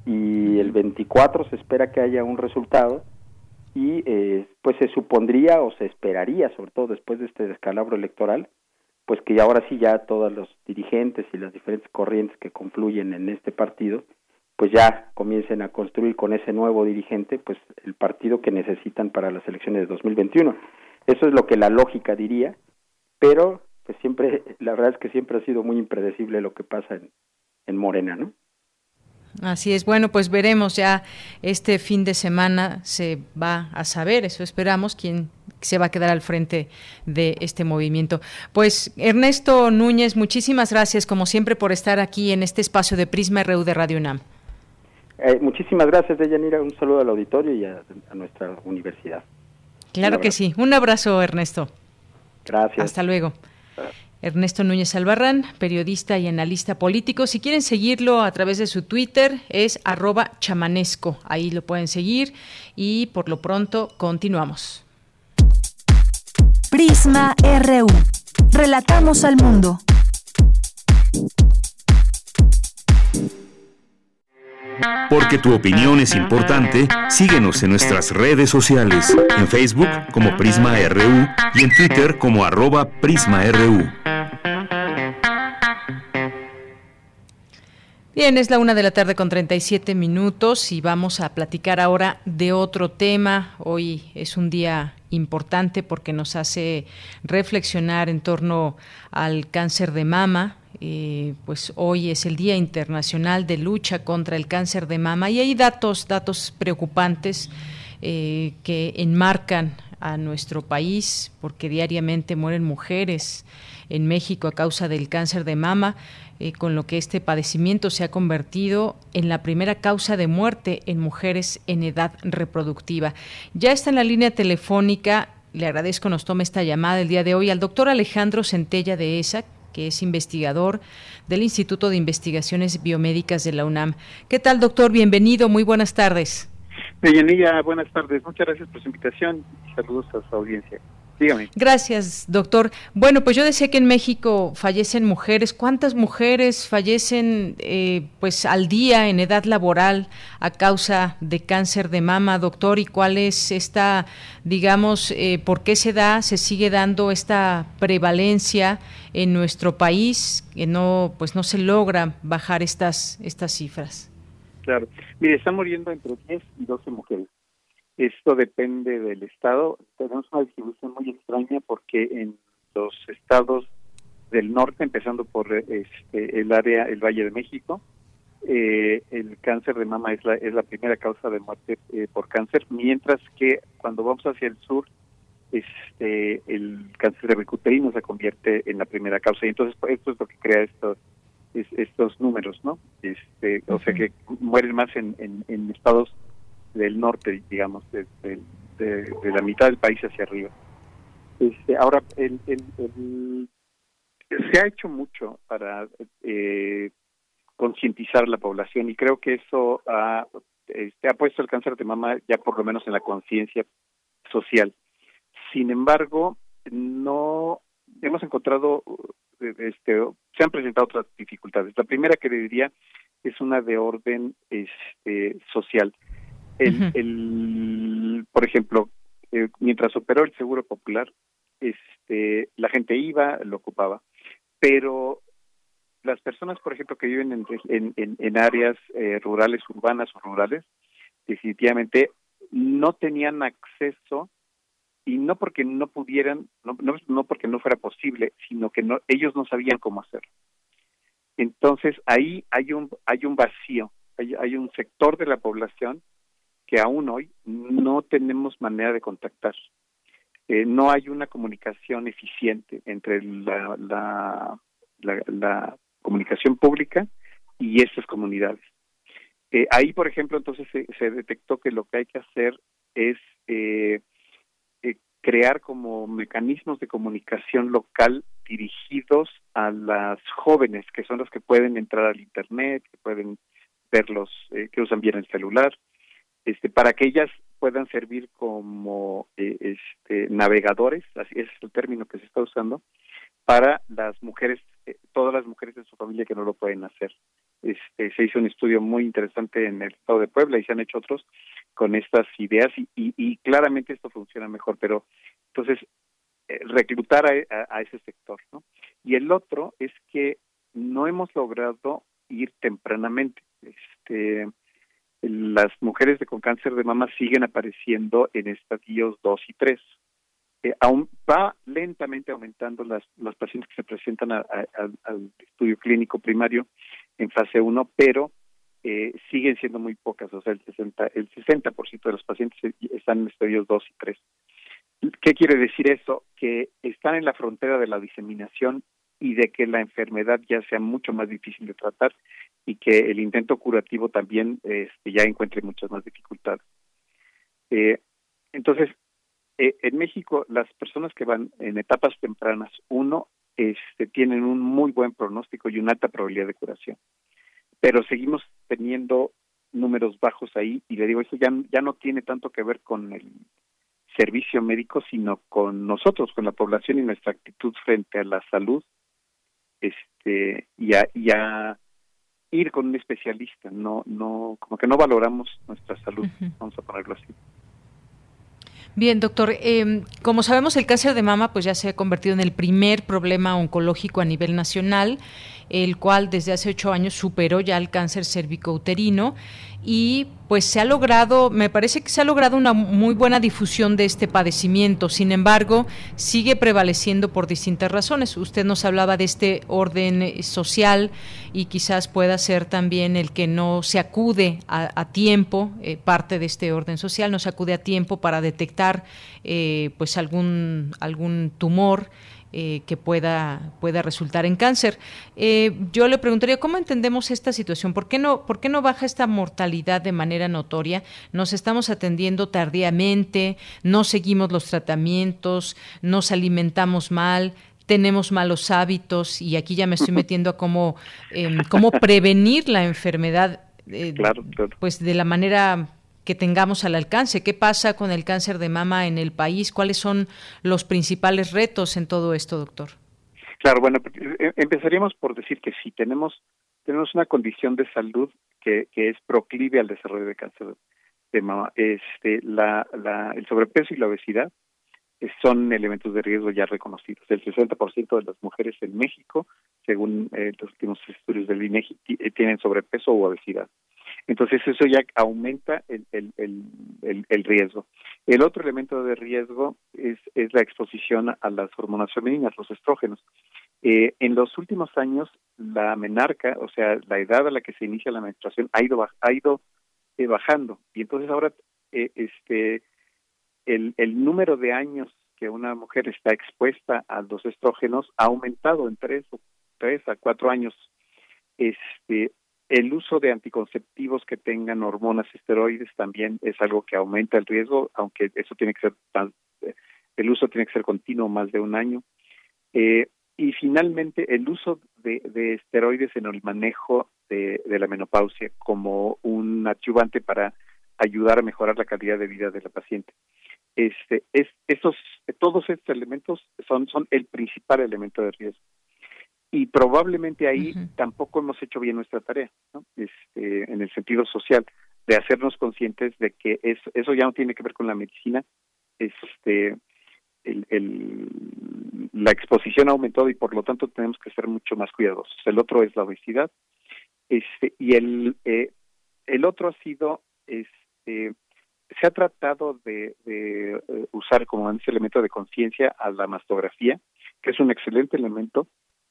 y el 24 se espera que haya un resultado y eh, pues se supondría o se esperaría, sobre todo después de este descalabro electoral, pues que ahora sí ya todos los dirigentes y las diferentes corrientes que confluyen en este partido, pues ya comiencen a construir con ese nuevo dirigente, pues el partido que necesitan para las elecciones de 2021. Eso es lo que la lógica diría, pero pues siempre, la verdad es que siempre ha sido muy impredecible lo que pasa en, en Morena, ¿no? Así es, bueno, pues veremos ya este fin de semana se va a saber, eso esperamos, quién se va a quedar al frente de este movimiento. Pues Ernesto Núñez, muchísimas gracias como siempre por estar aquí en este espacio de Prisma RU de Radio UNAM. Eh, muchísimas gracias, Deyanira, un saludo al auditorio y a, nuestra universidad. Claro que sí, un abrazo Ernesto. Gracias. Hasta luego. Ernesto Núñez Albarrán, periodista y analista político. Si quieren seguirlo a través de su Twitter, es arroba chamanesco. Ahí lo pueden seguir y por lo pronto continuamos. Prisma RU. Relatamos al mundo. Porque tu opinión es importante, síguenos en nuestras redes sociales, en Facebook como Prisma RU y en Twitter como arroba PrismaRU. Bien, es la una de la tarde con 37 minutos y vamos a platicar ahora de otro tema. Hoy es un día importante porque nos hace reflexionar en torno al cáncer de mama, eh, pues hoy es el Día Internacional de Lucha contra el Cáncer de Mama y hay datos, datos preocupantes eh, que enmarcan a nuestro país porque diariamente mueren mujeres en México a causa del cáncer de mama, eh, con lo que este padecimiento se ha convertido en la primera causa de muerte en mujeres en edad reproductiva. Ya está en la línea telefónica le agradezco nos tome esta llamada el día de hoy al doctor Alejandro Centella de ESA, que es investigador del Instituto de Investigaciones Biomédicas de la UNAM. ¿Qué tal, doctor? Bienvenido, muy buenas tardes. Deyanira, buenas tardes. Muchas gracias por su invitación saludos a su audiencia. Dígame. Gracias, doctor. Bueno, pues yo decía que en México fallecen mujeres. ¿Cuántas mujeres fallecen eh, pues al día en edad laboral a causa de cáncer de mama, doctor? ¿Y cuál es esta, digamos, eh, por qué se da, se sigue dando esta prevalencia en nuestro país que no, pues no se logra bajar estas estas cifras? Claro. Mire, están muriendo entre 10 y 12 mujeres esto depende del estado. Tenemos una distribución muy extraña porque en los estados del norte, empezando por este, el área, el Valle de México, eh, el cáncer de mama es la, es la primera causa de muerte eh, por cáncer, mientras que cuando vamos hacia el sur, este, el cáncer de ricuterino se convierte en la primera causa. Y entonces esto es lo que crea estos, estos números, ¿no? Este, O sea que mueren más en, en, en estados del norte, digamos, de, la mitad del país hacia arriba. Este, ahora, el, se ha hecho mucho para eh, concientizar a la población y creo que eso ha, este, ha puesto el cáncer de mama ya por lo menos en la conciencia social. Sin embargo, no hemos encontrado, este, se han presentado otras dificultades. La primera que diría es una de orden este, social. El, el, por ejemplo, eh, mientras operó el Seguro Popular, este, la gente iba, lo ocupaba, pero las personas, por ejemplo, que viven en, en, en áreas eh, rurales, urbanas o rurales, definitivamente no tenían acceso y no porque no pudieran, no, no, no porque no fuera posible, sino que no, ellos no sabían cómo hacerlo. Entonces ahí hay un hay un vacío, hay, hay un sector de la población que aún hoy no tenemos manera de contactar. Eh, no hay una comunicación eficiente entre la, la, la, comunicación pública y estas comunidades. Eh, ahí, por ejemplo, entonces se, detectó que lo que hay que hacer es eh, crear como mecanismos de comunicación local dirigidos a las jóvenes, que son las que pueden entrar al Internet, que pueden ver los, que usan bien el celular, este, para que ellas puedan servir como eh, este, navegadores, así es el término que se está usando, para las mujeres, eh, todas las mujeres de su familia que no lo pueden hacer. Este, se hizo un estudio muy interesante en el estado de Puebla y se han hecho otros con estas ideas y, y, claramente esto funciona mejor, pero entonces eh, reclutar a, a, ese sector, ¿no? Y el otro es que no hemos logrado ir tempranamente. Este, las mujeres con cáncer de mama siguen apareciendo en estadios 2 y 3. Eh, aún va lentamente aumentando las, los pacientes que se presentan al estudio clínico primario en fase 1, pero eh, siguen siendo muy pocas, o sea, el 60%, el 60 de los pacientes están en estadios 2 y 3. ¿Qué quiere decir eso? Que están en la frontera de la diseminación y de que la enfermedad ya sea mucho más difícil de tratar y que el intento curativo también este, ya encuentre muchas más dificultades. Eh, entonces, eh, en México, las personas que van en etapas tempranas, uno, este, tienen un muy buen pronóstico y una alta probabilidad de curación. Pero seguimos teniendo números bajos ahí y le digo, eso ya, ya no tiene tanto que ver con el servicio médico, sino con nosotros, con la población y nuestra actitud frente a la salud este y a, y a ir con un especialista, no no como que no valoramos nuestra salud, vamos a ponerlo así. Bien, doctor. Eh, como sabemos, el cáncer de mama pues ya se ha convertido en el primer problema oncológico a nivel nacional, el cual desde hace ocho años superó ya el cáncer cervicouterino y pues se ha logrado, me parece que se ha logrado una muy buena difusión de este padecimiento. Sin embargo, sigue prevaleciendo por distintas razones. Usted nos hablaba de este orden eh, social y quizás pueda ser también el que no se acude a, tiempo, eh, parte de este orden social, no se acude a tiempo para detectar eh, pues algún, algún tumor. Eh, que pueda, pueda resultar en cáncer. Eh, yo le preguntaría, ¿cómo entendemos esta situación? ¿Por qué, no, ¿Por qué no baja esta mortalidad de manera notoria? ¿Nos estamos atendiendo tardíamente? ¿No seguimos los tratamientos? ¿Nos alimentamos mal? tenemos malos hábitos y aquí ya me estoy (laughs) metiendo a cómo, em, cómo prevenir la enfermedad eh, pues de la manera que tengamos al alcance. ¿Qué pasa con el cáncer de mama en el país? ¿Cuáles son los principales retos en todo esto, doctor? Claro, bueno, eh, empezaríamos por decir que sí, tenemos, tenemos una condición de salud que, que es proclive al desarrollo de cáncer de mama. Este, la, la, el sobrepeso y la obesidad son elementos de riesgo ya reconocidos. El 60% de las mujeres en México, según eh, los últimos estudios del INEGI, eh, tienen sobrepeso o obesidad. Entonces eso ya aumenta el, el, el, riesgo. El otro elemento de riesgo es, es la exposición a las hormonas femeninas, los estrógenos. Eh, en los últimos años, la menarca, o sea, la edad a la que se inicia la menstruación, ha ido, ha ido eh, bajando. Y entonces ahora eh, este el, el número de años que una mujer está expuesta a los estrógenos ha aumentado en tres tres a cuatro años. Este, el uso de anticonceptivos que tengan hormonas esteroides también es algo que aumenta el riesgo, aunque eso tiene que ser tan, eh, el uso tiene que ser continuo más de un año. Eh, y finalmente el uso de, de esteroides en el manejo de, de, la menopausia como un adyuvante para ayudar a mejorar la calidad de vida de la paciente. Este, es, esos, todos estos elementos son, son el principal elemento de riesgo y probablemente ahí tampoco hemos hecho bien nuestra tarea, ¿no? este, en el sentido social, de hacernos conscientes de que eso, eso ya no tiene que ver con la medicina, este, el, el, la exposición ha aumentado y por lo tanto tenemos que ser mucho más cuidadosos. El otro es la obesidad, este, y el, eh, el otro ha sido, este, se ha tratado de, de eh, usar como ese elemento de conciencia a la mastografía, que es un excelente elemento,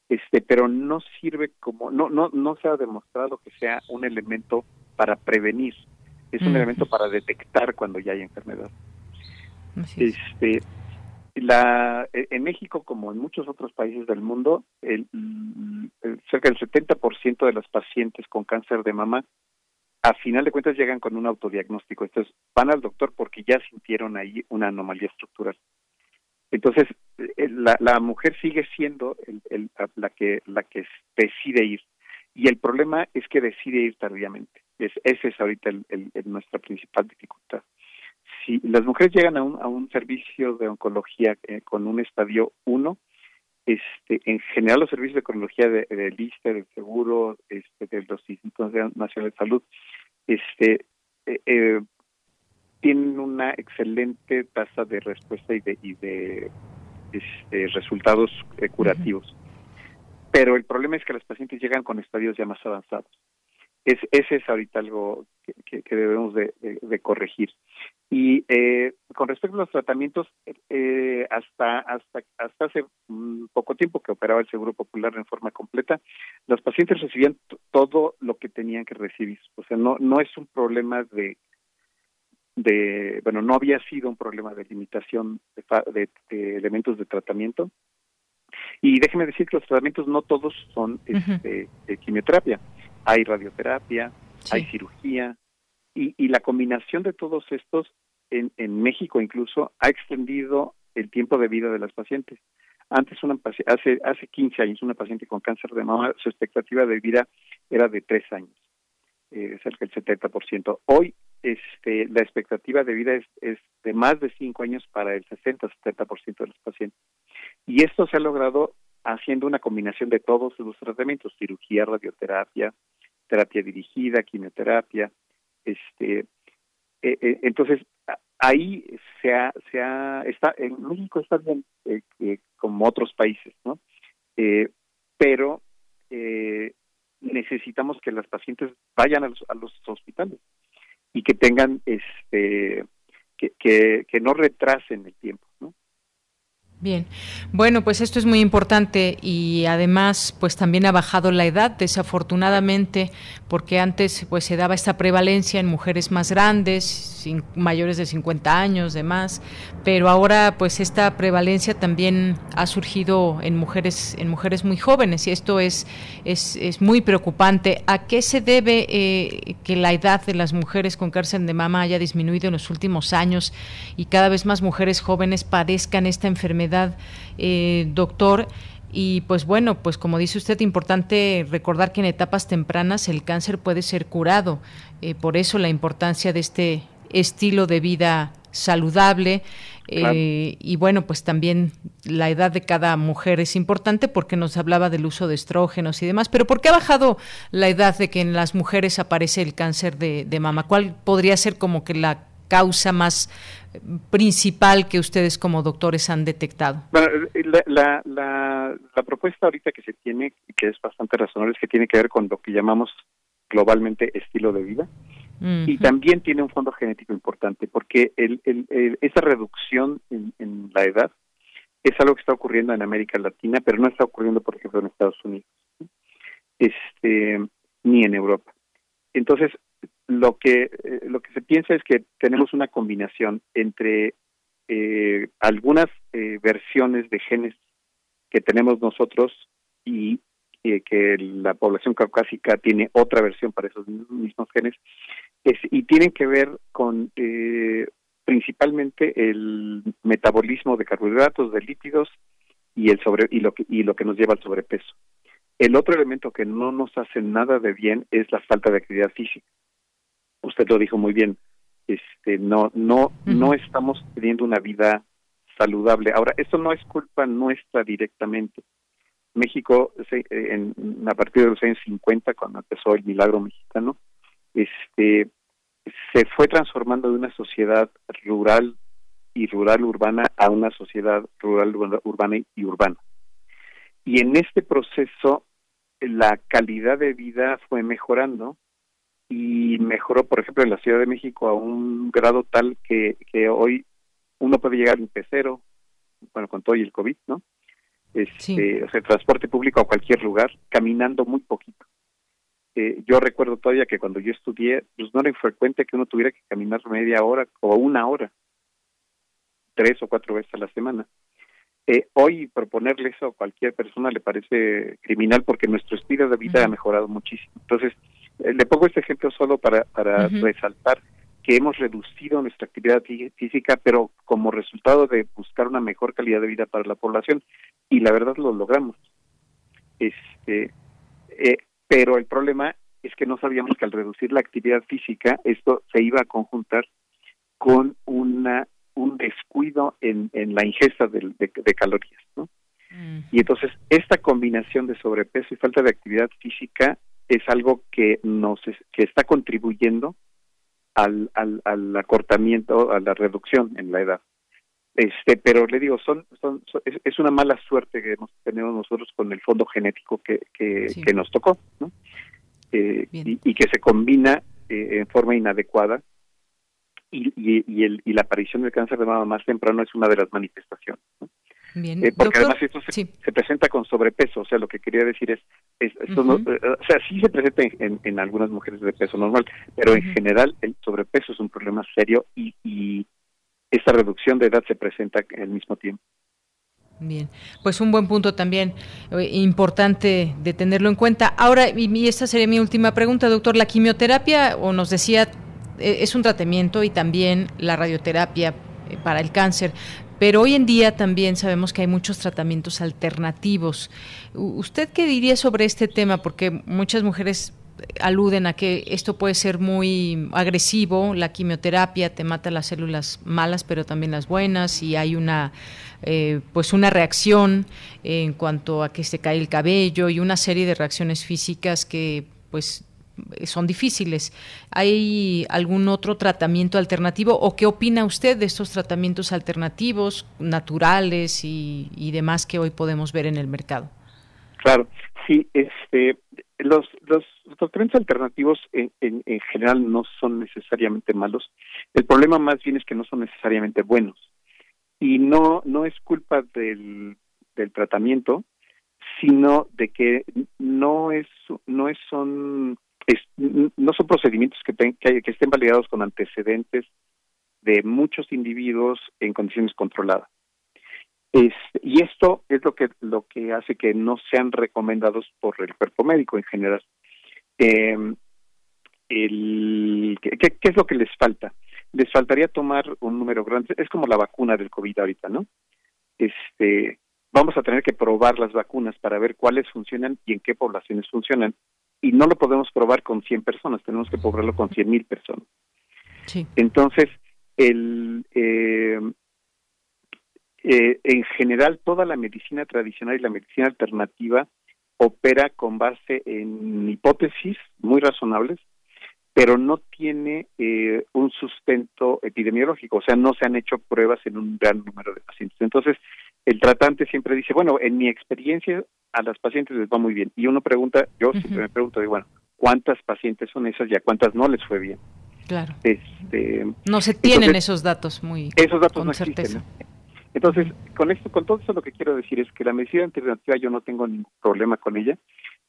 este pero no sirve como no no no se ha demostrado que sea un elemento para prevenir. Es un elemento para detectar cuando ya hay enfermedad. Este la e, en México como en muchos otros países del mundo el, cerca del 70% de los pacientes con cáncer de mama a final de cuentas llegan con un autodiagnóstico. Entonces van al doctor porque ya sintieron ahí una anomalía estructural entonces, eh, la, la mujer sigue siendo el, la que la que decide ir y el problema es que decide ir tardíamente. Es, ese es ahorita el, nuestra principal dificultad. Si las mujeres llegan a un, a un servicio de oncología eh, con un estadio 1, este, en general los servicios de oncología de, de lista, del seguro, este, de los institutos nacionales de salud, este, eh, eh tienen una excelente tasa de respuesta y de, y de este, resultados eh, curativos. Pero el problema es que los pacientes llegan con estadios ya más avanzados. Es, ese es ahorita algo que, que, debemos de, corregir. Y eh, con respecto a los tratamientos, eh, hasta, hasta, hasta hace poco tiempo que operaba el Seguro Popular en forma completa, los pacientes recibían todo lo que tenían que recibir. O sea, no, no es un problema de de, bueno, no había sido un problema de limitación de, elementos de tratamiento. Y déjeme decir que los tratamientos no todos son este, de quimioterapia. Hay radioterapia, hay cirugía, y, y la combinación de todos estos en, en México incluso ha extendido el tiempo de vida de las pacientes. Antes, una, hace, hace 15 años, una paciente con cáncer de mama, su expectativa de vida era de 3 años, eh, cerca del 70%. Hoy, este, la expectativa de vida es, es de más de 5 años para el 60-70% de los pacientes. Y esto se ha logrado haciendo una combinación de todos los tratamientos, cirugía, radioterapia, terapia dirigida, quimioterapia, este, eh, eh, entonces ahí se ha, se ha, está, en México está bien eh, como otros países, ¿no? pero necesitamos que las pacientes vayan a los, a los hospitales y que tengan, este, que, que, que no retrasen el tiempo. Bien, bueno, pues esto es muy importante y además, pues también ha bajado la edad, desafortunadamente, porque antes pues se daba esta prevalencia en mujeres más grandes, mayores de 50 años, demás, pero ahora pues esta prevalencia también ha surgido en mujeres en mujeres muy jóvenes y esto es es, es muy preocupante. ¿A qué se debe eh, que la edad de las mujeres con cáncer de mama haya disminuido en los últimos años y cada vez más mujeres jóvenes padezcan esta enfermedad, eh, doctor? Y pues bueno, pues como dice usted, importante recordar que en etapas tempranas el cáncer puede ser curado. Eh, por eso la importancia de este estilo de vida saludable. Eh, y bueno, pues también la edad de cada mujer es importante porque nos hablaba del uso de estrógenos y demás. Pero ¿por qué ha bajado la edad de que en las mujeres aparece el cáncer de, mama? ¿Cuál podría ser como que la causa más principal que ustedes como doctores han detectado? Bueno, la, la, la, propuesta ahorita que se tiene, que es bastante razonable, es que tiene que ver con lo que llamamos globalmente estilo de vida. Y también tiene un fondo genético importante, porque el, esa reducción en, la edad es algo que está ocurriendo en América Latina, pero no está ocurriendo, por ejemplo, en Estados Unidos, este, ni en Europa. Entonces, lo que eh, lo que se piensa es que tenemos una combinación entre eh, algunas eh, versiones de genes que tenemos nosotros y que la población caucásica tiene otra versión para esos mismos genes y tienen que ver con eh, principalmente el metabolismo de carbohidratos, de lípidos y el sobre y lo que y lo que nos lleva al sobrepeso. El otro elemento que no nos hace nada de bien es la falta de actividad física. Usted lo dijo muy bien. Este no no no estamos teniendo una vida saludable. Ahora, esto no es culpa nuestra directamente. México, en, a partir de los años 50, cuando empezó el milagro mexicano, este, se fue transformando de una sociedad rural y rural urbana a una sociedad rural urbana y urbana. Y en este proceso la calidad de vida fue mejorando y mejoró, por ejemplo, en la Ciudad de México a un grado tal que, que hoy uno puede llegar en pecero, bueno, con todo y el COVID, ¿no? Este, o sea, transporte público a cualquier lugar, caminando muy poquito. Eh, yo recuerdo todavía que cuando yo estudié, pues no era infrecuente que uno tuviera que caminar media hora o una hora, tres o cuatro veces a la semana. Eh, hoy proponerle eso a cualquier persona le parece criminal porque nuestro estilo de vida ha mejorado muchísimo. Entonces, le pongo este ejemplo solo para, para resaltar que hemos reducido nuestra actividad física, pero como resultado de buscar una mejor calidad de vida para la población, y la verdad lo logramos. Este, eh, pero el problema es que no sabíamos que al reducir la actividad física esto se iba a conjuntar con una un descuido en, en la ingesta de, de, calorías, ¿no? Y entonces esta combinación de sobrepeso y falta de actividad física es algo que nos que está contribuyendo al, al, al acortamiento, a la reducción en la edad. Este, pero le digo, son, son, es, una mala suerte que hemos tenido nosotros con el fondo genético que, que, nos tocó, ¿no? Eh, y, que se combina eh, en forma inadecuada y, y, y, el, y la aparición del cáncer de mama más temprano es una de las manifestaciones. Eh, porque además esto se, presenta con sobrepeso, o sea, lo que quería decir es, esto no, eh, o sea, sí se presenta en, en, algunas mujeres de peso normal, pero en general el sobrepeso es un problema serio y, y esta reducción de edad se presenta al mismo tiempo. Bien, pues un buen punto también eh, importante de tenerlo en cuenta. Ahora, y esta sería mi última pregunta, doctor, la quimioterapia, o nos decía, es un tratamiento y también la radioterapia para el cáncer, pero hoy en día también sabemos que hay muchos tratamientos alternativos. ¿Usted qué diría sobre este tema? Porque muchas mujeres aluden a que esto puede ser muy agresivo, la quimioterapia te mata las células malas, pero también las buenas, y hay una eh, pues una reacción en cuanto a que se cae el cabello y una serie de reacciones físicas que pues son difíciles. ¿Hay algún otro tratamiento alternativo o qué opina usted de estos tratamientos alternativos, naturales y, y demás que hoy podemos ver en el mercado? Claro, sí, este, los, los, tratamientos alternativos en, en, general no son necesariamente malos. El problema más bien es que no son necesariamente buenos. Y no, no es culpa del, del tratamiento, sino de que no es, no es, son, no son procedimientos que, que, que estén validados con antecedentes de muchos individuos en condiciones controladas y esto es lo que lo que hace que no sean recomendados por el cuerpo médico en general. Eh, el, ¿qué, es lo que les falta? Les faltaría tomar un número grande, es como la vacuna del COVID ahorita, ¿no? Este, vamos a tener que probar las vacunas para ver cuáles funcionan y en qué poblaciones funcionan. Y no lo podemos probar con 100 personas, tenemos que probarlo con 100 mil personas. Sí. Entonces, el, eh, eh, en general toda la medicina tradicional y la medicina alternativa opera con base en hipótesis muy razonables, pero no tiene eh, un sustento epidemiológico, o sea, no se han hecho pruebas en un gran número de pacientes. Entonces, el tratante siempre dice, bueno, en mi experiencia a las pacientes les va muy bien. Y uno pregunta, yo siempre me pregunto, bueno, ¿cuántas pacientes son esas y a cuántas no les fue bien? Claro. Este, no se tienen esos datos muy esos datos no certeza. Entonces, con esto, con todo eso lo que quiero decir es que la medicina alternativa yo no tengo ningún problema con ella,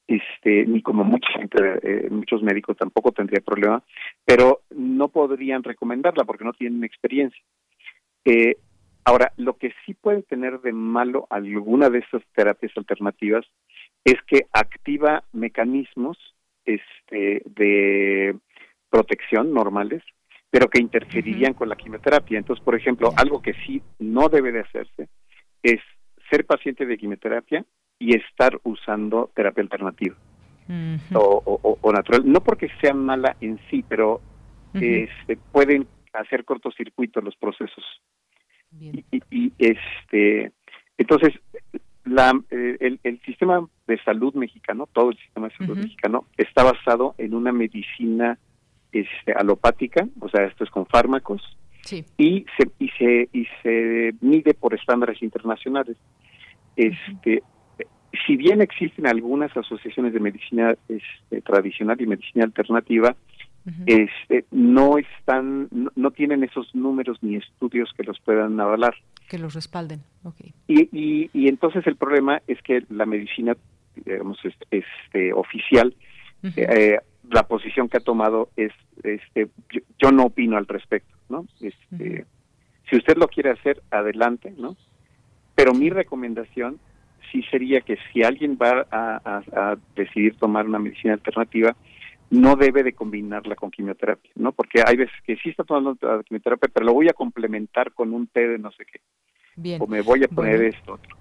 este, ni como mucha gente, eh, muchos médicos tampoco tendría problema, pero no podrían recomendarla porque no tienen experiencia. Eh, ahora, lo que sí puede tener de malo alguna de estas terapias alternativas es que activa mecanismos este, de protección normales pero que interferirían con la quimioterapia. Entonces, por ejemplo, algo que sí no debe de hacerse es ser paciente de quimioterapia y estar usando terapia alternativa o, natural. No porque sea mala en sí, pero este, pueden hacer cortocircuito los procesos. Y, este, entonces, la, eh, el, el, sistema de salud mexicano, todo el sistema de salud mexicano, está basado en una medicina este, alopática, o sea, esto es con fármacos, y, se, y, se, y se mide por estándares internacionales. Este, Si bien existen algunas asociaciones de medicina este, tradicional y medicina alternativa, este, no están, no, tienen esos números ni estudios que los puedan avalar. Que los respalden, Y, y, y entonces el problema es que la medicina, digamos, este, oficial, la posición que ha tomado es, este, yo, no opino al respecto, ¿no? Este, Si usted lo quiere hacer, adelante, ¿no? Pero mi recomendación sí sería que si alguien va a, decidir tomar una medicina alternativa, no debe de combinarla con quimioterapia, ¿no? Porque hay veces que sí está tomando quimioterapia, pero lo voy a complementar con un té de no sé qué. Bien. O me voy a poner esto otro.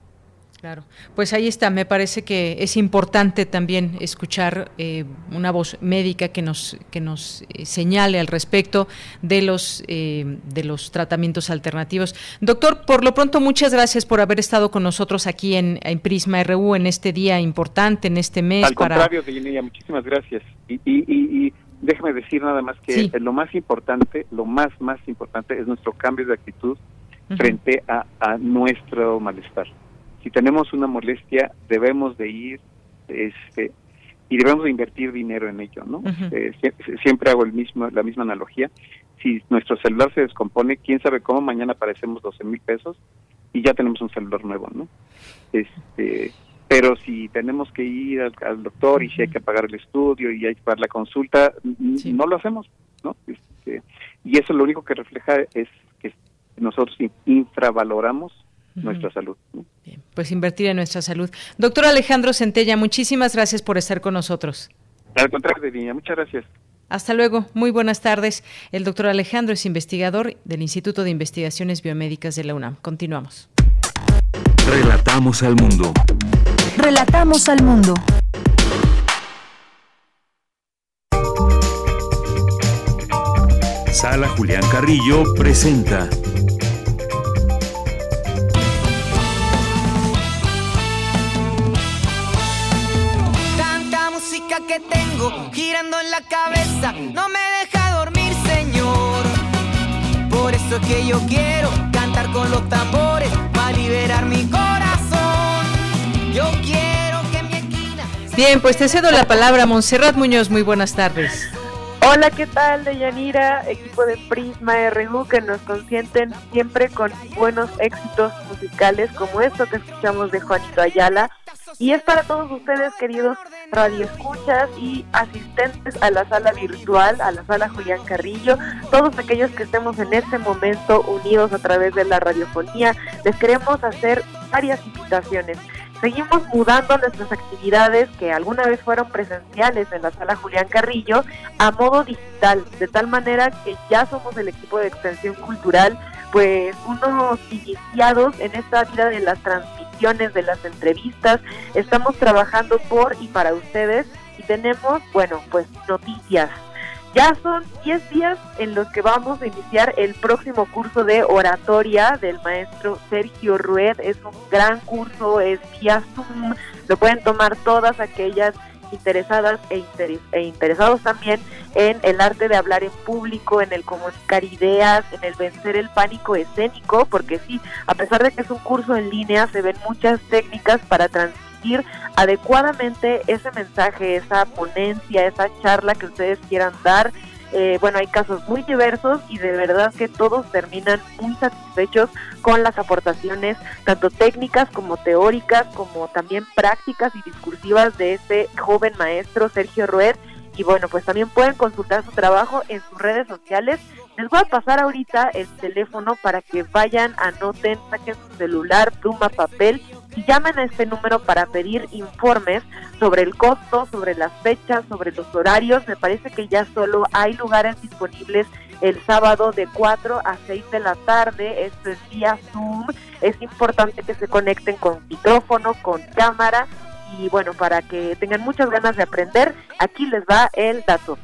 Claro, pues ahí está. Me parece que es importante también escuchar eh, una voz médica que nos que nos eh, señale al respecto de los eh, de los tratamientos alternativos. Doctor, por lo pronto muchas gracias por haber estado con nosotros aquí en, Prisma RU en este día importante, en este mes. Al contrario, muchísimas gracias. Y, y, y, déjeme decir nada más que lo más importante, lo más más importante es nuestro cambio de actitud frente a, a nuestro malestar si tenemos una molestia debemos de ir este y debemos de invertir dinero en ello no eh, siempre hago el mismo la misma analogía. Si nuestro celular se descompone quién sabe cómo mañana aparecemos 12 mil pesos y ya tenemos un celular nuevo no este pero si tenemos que ir al, doctor y si hay que pagar el estudio y hay que pagar la consulta no lo hacemos no este, y eso lo único que refleja es que nosotros infravaloramos nuestra salud. pues invertir en nuestra salud. Doctor Alejandro Centella, muchísimas gracias por estar con nosotros. Al contrario, niña, muchas gracias. Hasta luego, muy buenas tardes. El doctor Alejandro es investigador del Instituto de Investigaciones Biomédicas de la UNAM. Continuamos. Relatamos al mundo. Relatamos al mundo. Sala Julián Carrillo presenta. Música que tengo girando en la cabeza no me deja dormir, Señor. Por eso es que yo quiero cantar con los tambores para liberar mi corazón. Yo quiero que mi esquina. Bien, pues te cedo la palabra, Montserrat Muñoz. Muy buenas tardes. Hola, ¿qué tal? Deyanira, equipo de Prisma RU que nos consienten siempre con buenos éxitos musicales como esto que escuchamos de Juanito Ayala. Y es para todos ustedes, queridos radioescuchas y asistentes a la sala virtual, a la sala Julián Carrillo, todos aquellos que estemos en este momento unidos a través de la radiofonía, les queremos hacer varias invitaciones. Seguimos mudando nuestras actividades que alguna vez fueron presenciales en la sala Julián Carrillo a modo digital, de tal manera que ya somos el equipo de extensión cultural, pues unos iniciados en esta vida de las transmisiones, de las entrevistas, estamos trabajando por y para ustedes y tenemos, bueno, pues noticias. Ya son 10 días en los que vamos a iniciar el próximo curso de oratoria del maestro Sergio Rued. Es un gran curso, es vía Zoom, lo pueden tomar todas aquellas interesadas e, e, interesados también en el arte de hablar en público, en el comunicar ideas, en el vencer el pánico escénico, porque sí, a pesar de que es un curso en línea, se ven muchas técnicas para transmitir adecuadamente ese mensaje, esa ponencia, esa charla que ustedes quieran dar. Eh, bueno, hay casos muy diversos y de verdad que todos terminan muy satisfechos con las aportaciones, tanto técnicas como teóricas, como también prácticas y discursivas de este joven maestro Sergio Rued. Y bueno, pues también pueden consultar su trabajo en sus redes sociales. Les voy a pasar ahorita el teléfono para que vayan, anoten, saquen su celular, pluma, papel y llamen a este número para pedir informes sobre el costo, sobre las fechas, sobre los horarios. Me parece que ya solo hay lugares disponibles el sábado de 4 a 6 de la tarde. Esto es vía Zoom. Es importante que se conecten con micrófono, con cámara y bueno, para que tengan muchas ganas de aprender, aquí les va el dato.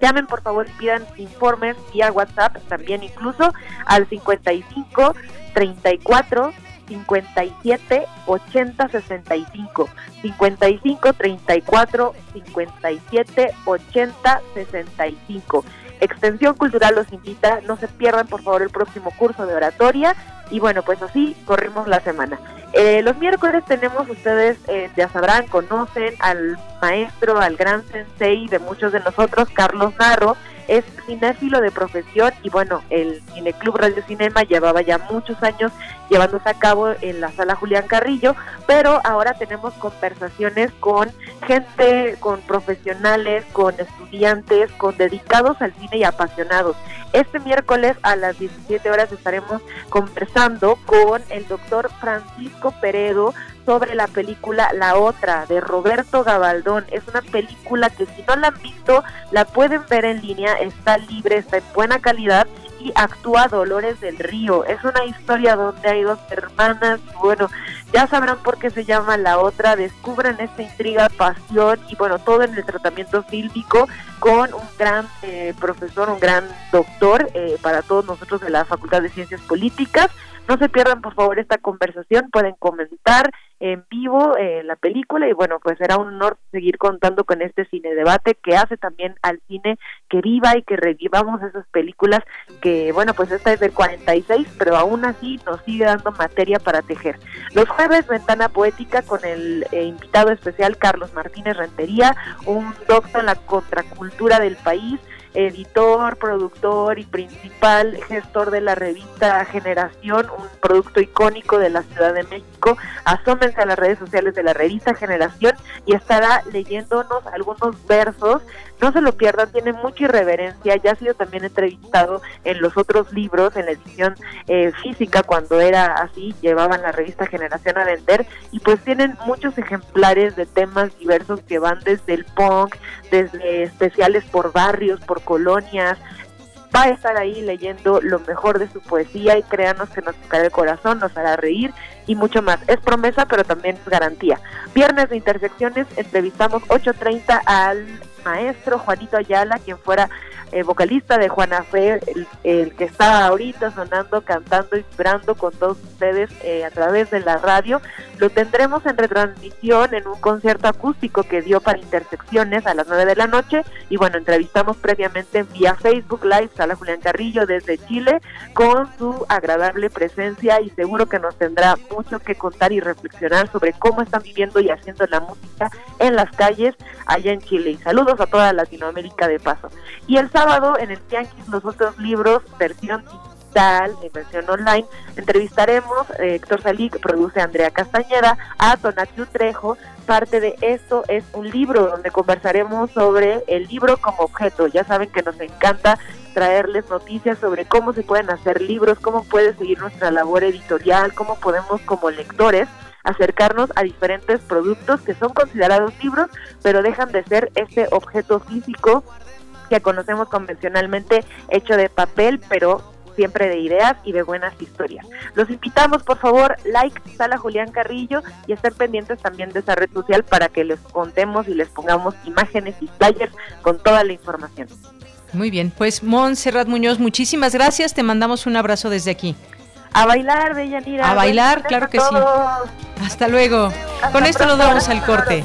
Llamen por favor y pidan informes vía WhatsApp, también incluso al 55 34 57 80 65 55 34 57 80 65 Extensión Cultural los invita, no se pierdan por favor el próximo curso de oratoria. Y bueno, pues así corrimos la semana. Eh, los miércoles tenemos, ustedes eh, ya sabrán, conocen al maestro, al gran sensei de muchos de nosotros, Carlos Narro, es cinéfilo de profesión y bueno, el Cineclub Radio Cinema llevaba ya muchos años llevándose a cabo en la sala Julián Carrillo, pero ahora tenemos conversaciones con gente, con profesionales, con estudiantes, con dedicados al cine y apasionados. Este miércoles a las 17 horas estaremos conversando con el doctor Francisco Peredo sobre la película La Otra de Roberto Gabaldón. Es una película que si no la han visto, la pueden ver en línea, está libre, está en buena calidad y actúa Dolores del Río. Es una historia donde hay dos hermanas, bueno, ya sabrán por qué se llama La Otra, descubren esta intriga, pasión y bueno, todo en el tratamiento fílmico con un gran eh, profesor, un gran doctor eh, para todos nosotros de la Facultad de Ciencias Políticas. No se pierdan por favor esta conversación, pueden comentar en vivo eh, la película y bueno, pues será un honor seguir contando con este cine debate que hace también al cine que viva y que revivamos esas películas que bueno, pues esta es del 46, pero aún así nos sigue dando materia para tejer. Los jueves Ventana Poética con el eh, invitado especial Carlos Martínez Rentería, un doctor en la contracultura del país, editor, productor y principal gestor de la revista Generación, un producto icónico de la Ciudad de México. Asómense a las redes sociales de la revista Generación y estará leyéndonos algunos versos. No se lo pierdan, tiene mucha irreverencia, ya ha sido también entrevistado en los otros libros, en la edición eh, física cuando era así, llevaban la revista Generación a vender. Y pues tienen muchos ejemplares de temas diversos que van desde el punk, desde especiales por barrios, por colonias, va a estar ahí leyendo lo mejor de su poesía y créanos que nos tocará el corazón, nos hará reír y mucho más. Es promesa, pero también es garantía. Viernes de Intersecciones, entrevistamos 8.30 al maestro Juanito Ayala, quien fuera eh, vocalista de Juana Fe, el, que está ahorita sonando, cantando y vibrando con todos ustedes eh, a través de la radio. Lo tendremos en retransmisión en un concierto acústico que dio para Intersecciones a las 9 de la noche. Y bueno, entrevistamos previamente vía Facebook Live a la Julián Carrillo desde Chile con su agradable presencia y seguro que nos tendrá mucho que contar y reflexionar sobre cómo están viviendo y haciendo la música en las calles allá en Chile. Saludos a toda Latinoamérica de paso. Y el sábado en el Tianguis los otros libros, versión digital, en versión online, entrevistaremos eh, Héctor Salí, que produce Andrea Castañeda, a Tonatiu Trejo. Parte de esto es un libro donde conversaremos sobre el libro como objeto. Ya saben que nos encanta traerles noticias sobre cómo se pueden hacer libros, cómo puede seguir nuestra labor editorial, cómo podemos como lectores acercarnos a diferentes productos que son considerados libros, pero dejan de ser este objeto físico que conocemos convencionalmente hecho de papel, pero siempre de ideas y de buenas historias. Los invitamos, por favor, like Sala Julián Carrillo y estén pendientes también de esa red social para que les contemos y les pongamos imágenes y flyers con toda la información. Muy bien, pues Montserrat Muñoz, muchísimas gracias, te mandamos un abrazo desde aquí. A bailar, Bellanira. A bailar, claro que sí. Hasta luego. Con esto nos vamos al corte.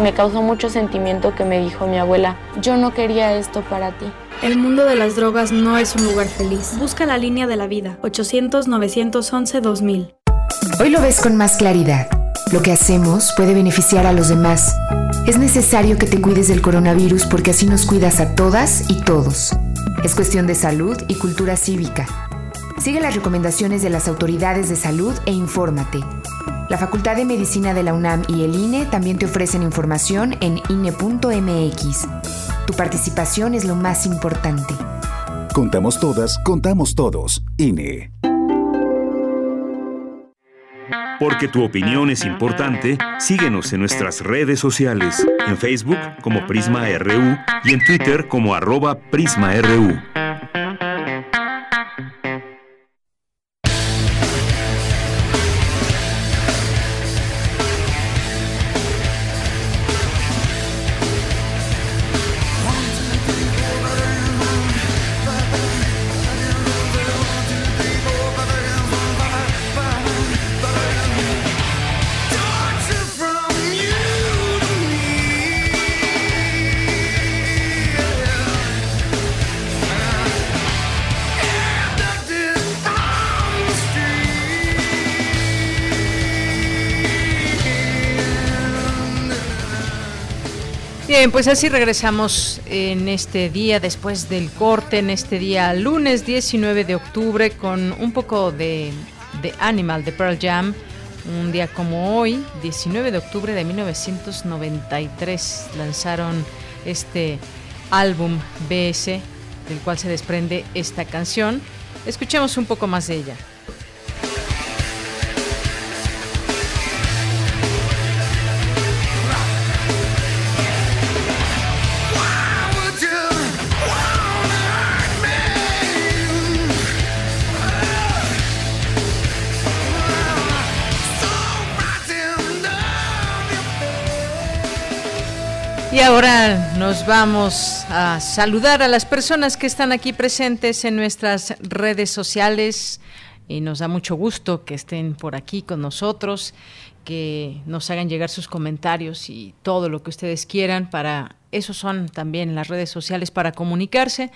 Me causó mucho sentimiento que me dijo mi abuela, yo no quería esto para ti. El mundo de las drogas no es un lugar feliz. Busca la línea de la vida, 800-911-2000. Hoy lo ves con más claridad. Lo que hacemos puede beneficiar a los demás. Es necesario que te cuides del coronavirus porque así nos cuidas a todas y todos. Es cuestión de salud y cultura cívica. Sigue las recomendaciones de las autoridades de salud e infórmate. La Facultad de Medicina de la UNAM y el INE también te ofrecen información en INE.mx. Tu participación es lo más importante. Contamos todas, contamos todos. INE. Porque tu opinión es importante, síguenos en nuestras redes sociales, en Facebook como Prisma RU y en Twitter como arroba PrismaRU. Pues así regresamos en este día después del corte, en este día lunes 19 de octubre con un poco de, de Animal de Pearl Jam. Un día como hoy, 19 de octubre de 1993, lanzaron este álbum BS, del cual se desprende esta canción. Escuchemos un poco más de ella. Ahora nos vamos a saludar a las personas que están aquí presentes en nuestras redes sociales y nos da mucho gusto que estén por aquí con nosotros, que nos hagan llegar sus comentarios y todo lo que ustedes quieran para esos son también las redes sociales para comunicarse.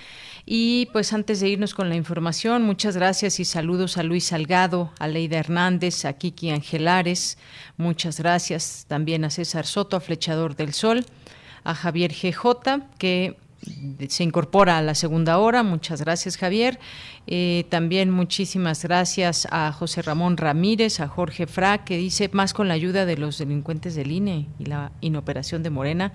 Y pues antes de irnos con la información, muchas gracias y saludos a Luis Salgado, a Leida Hernández, a Kiki Angelares, muchas gracias también a César Soto, a Flechador del Sol, a Javier GJ, que se incorpora a la segunda hora. Muchas gracias, Javier. Eh, también muchísimas gracias a José Ramón Ramírez, a Jorge Fra, que dice más con la ayuda de los delincuentes del INE y la inoperación de Morena.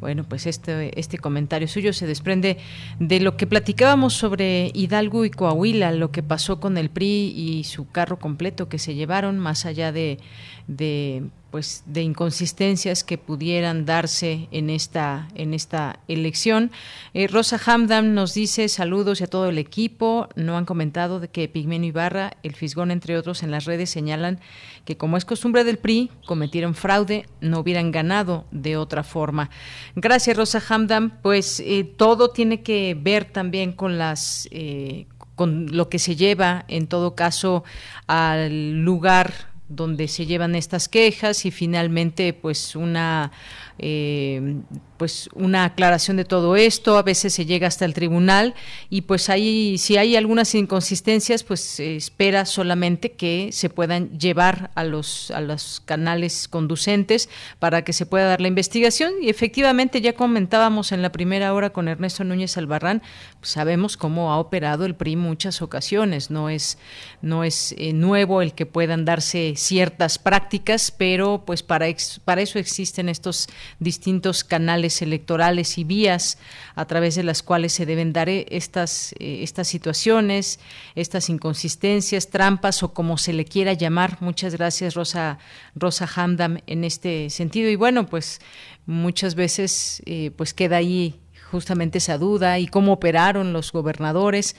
Bueno, pues este, este comentario suyo se desprende de lo que platicábamos sobre Hidalgo y Coahuila, lo que pasó con el PRI y su carro completo que se llevaron, más allá de, de pues de inconsistencias que pudieran darse en esta en esta elección. Eh, Rosa Hamdam nos dice saludos a todo el equipo. No han comentado de que Pigmenio Ibarra, el Fisgón, entre otros, en las redes señalan que como es costumbre del PRI, cometieron fraude, no hubieran ganado de otra forma. Gracias, Rosa Hamdam. Pues eh, todo tiene que ver también con las eh, con lo que se lleva, en todo caso, al lugar donde se llevan estas quejas y finalmente pues una eh, pues una aclaración de todo esto, a veces se llega hasta el tribunal y pues ahí si hay algunas inconsistencias pues se espera solamente que se puedan llevar a los a los canales conducentes para que se pueda dar la investigación. Y efectivamente ya comentábamos en la primera hora con Ernesto Núñez Albarrán, pues sabemos cómo ha operado el PRI muchas ocasiones, no es no es eh, nuevo el que puedan darse ciertas prácticas, pero pues para para eso existen estos distintos canales electorales y vías a través de las cuales se deben dar eh, estas, eh, estas situaciones, estas inconsistencias, trampas o como se le quiera llamar. Muchas gracias, Rosa, Rosa Hamdam, en este sentido. Y bueno, pues muchas veces eh, pues queda ahí justamente esa duda y cómo operaron los gobernadores,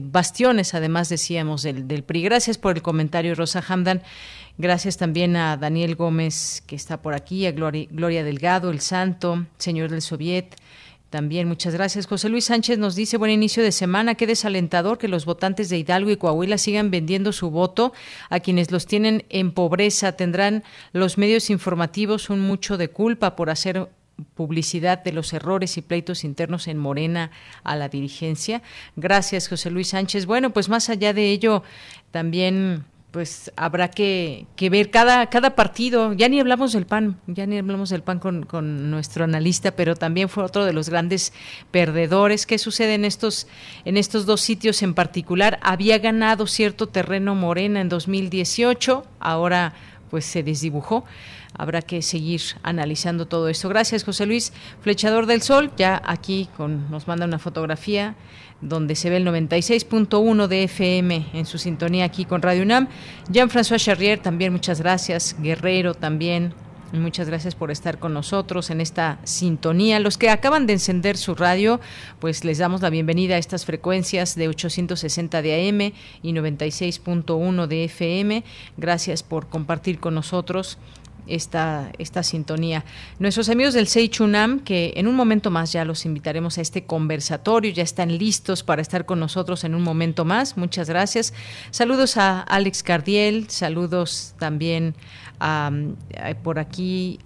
bastiones, además decíamos, del, del PRI. Gracias por el comentario, Rosa Hamdan. Gracias también a Daniel Gómez, que está por aquí, a Gloria, Delgado, el Santo, señor del Soviet. También muchas gracias. José Luis Sánchez nos dice, buen inicio de semana, qué desalentador que los votantes de Hidalgo y Coahuila sigan vendiendo su voto a quienes los tienen en pobreza. Tendrán los medios informativos un mucho de culpa por hacer publicidad de los errores y pleitos internos en Morena a la dirigencia. Gracias, José Luis Sánchez. Bueno, pues más allá de ello, también pues habrá que, ver cada, cada partido. Ya ni hablamos del PAN, ya ni hablamos del PAN con, con, nuestro analista, pero también fue otro de los grandes perdedores. ¿Qué sucede en estos, en estos dos sitios en particular? Había ganado cierto terreno Morena en 2018, ahora pues se desdibujó. Habrá que seguir analizando todo esto. Gracias, José Luis. Flechador del Sol, ya aquí con, nos manda una fotografía donde se ve el 96.1 de FM en su sintonía aquí con Radio UNAM. Jean-François Charrier, también muchas gracias. Guerrero también. Muchas gracias por estar con nosotros en esta sintonía. Los que acaban de encender su radio, pues les damos la bienvenida a estas frecuencias de 860 de AM y 96.1 de FM. Gracias por compartir con nosotros esta, esta sintonía. Nuestros amigos del Seichunam, que en un momento más ya los invitaremos a este conversatorio, ya están listos para estar con nosotros en un momento más. Muchas gracias. Saludos a Alex Cardiel, saludos también a, por aquí,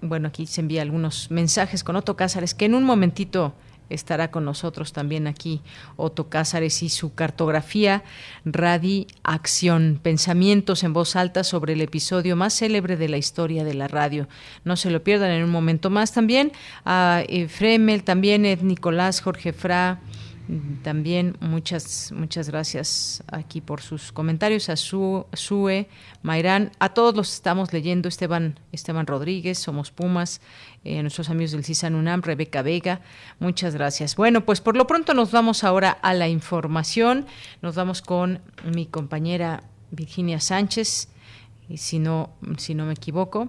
bueno, aquí se envía algunos mensajes con Otto Cázares, que en un momentito estará con nosotros también aquí Otto Cázares y su cartografía Radiacción, pensamientos en voz alta sobre el episodio más célebre de la historia de la radio. No se lo pierdan en un momento más también. A Fremel, también Ed Nicolás, Jorge Fra, también muchas muchas gracias aquí por sus comentarios a su Sue, Mayrán, a todos los estamos leyendo Esteban Esteban Rodríguez, Somos Pumas, eh, nuestros amigos del CISAN UNAM, Rebeca Vega, muchas gracias. Bueno, pues por lo pronto nos vamos ahora a la información. Nos vamos con mi compañera Virginia Sánchez, y si no si no me equivoco.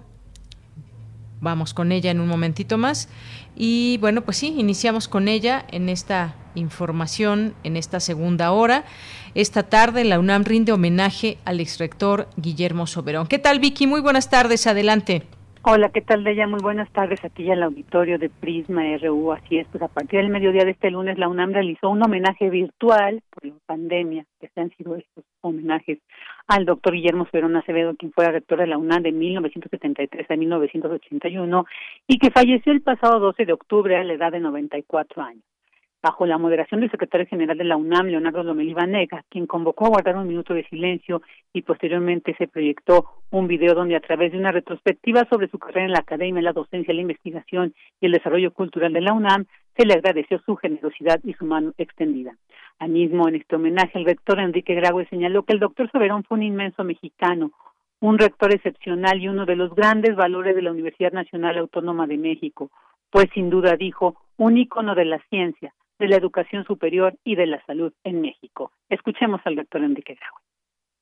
Vamos con ella en un momentito más. Y bueno, pues sí, iniciamos con ella en esta información en esta segunda hora. Esta tarde la UNAM rinde homenaje al exrector Guillermo Soberón. ¿Qué tal Vicky? Muy buenas tardes, adelante. Hola, ¿qué tal, Deya? Muy buenas tardes aquí al auditorio de Prisma RU. Así es, pues a partir del mediodía de este lunes la UNAM realizó un homenaje virtual por la pandemia, que se han sido estos homenajes al doctor Guillermo Ferón Acevedo, quien fue rector de la UNAM de 1973 a 1981 y que falleció el pasado 12 de octubre a la edad de 94 años bajo la moderación del secretario general de la UNAM, Leonardo Lomelí Vanega, quien convocó a guardar un minuto de silencio y posteriormente se proyectó un video donde a través de una retrospectiva sobre su carrera en la academia, la docencia, la investigación y el desarrollo cultural de la UNAM, se le agradeció su generosidad y su mano extendida. Al mismo, en este homenaje, el rector Enrique Graue señaló que el doctor Soberón fue un inmenso mexicano, un rector excepcional y uno de los grandes valores de la Universidad Nacional Autónoma de México, pues sin duda dijo, un ícono de la ciencia, de la educación superior y de la salud en México. Escuchemos al doctor Enrique Graue.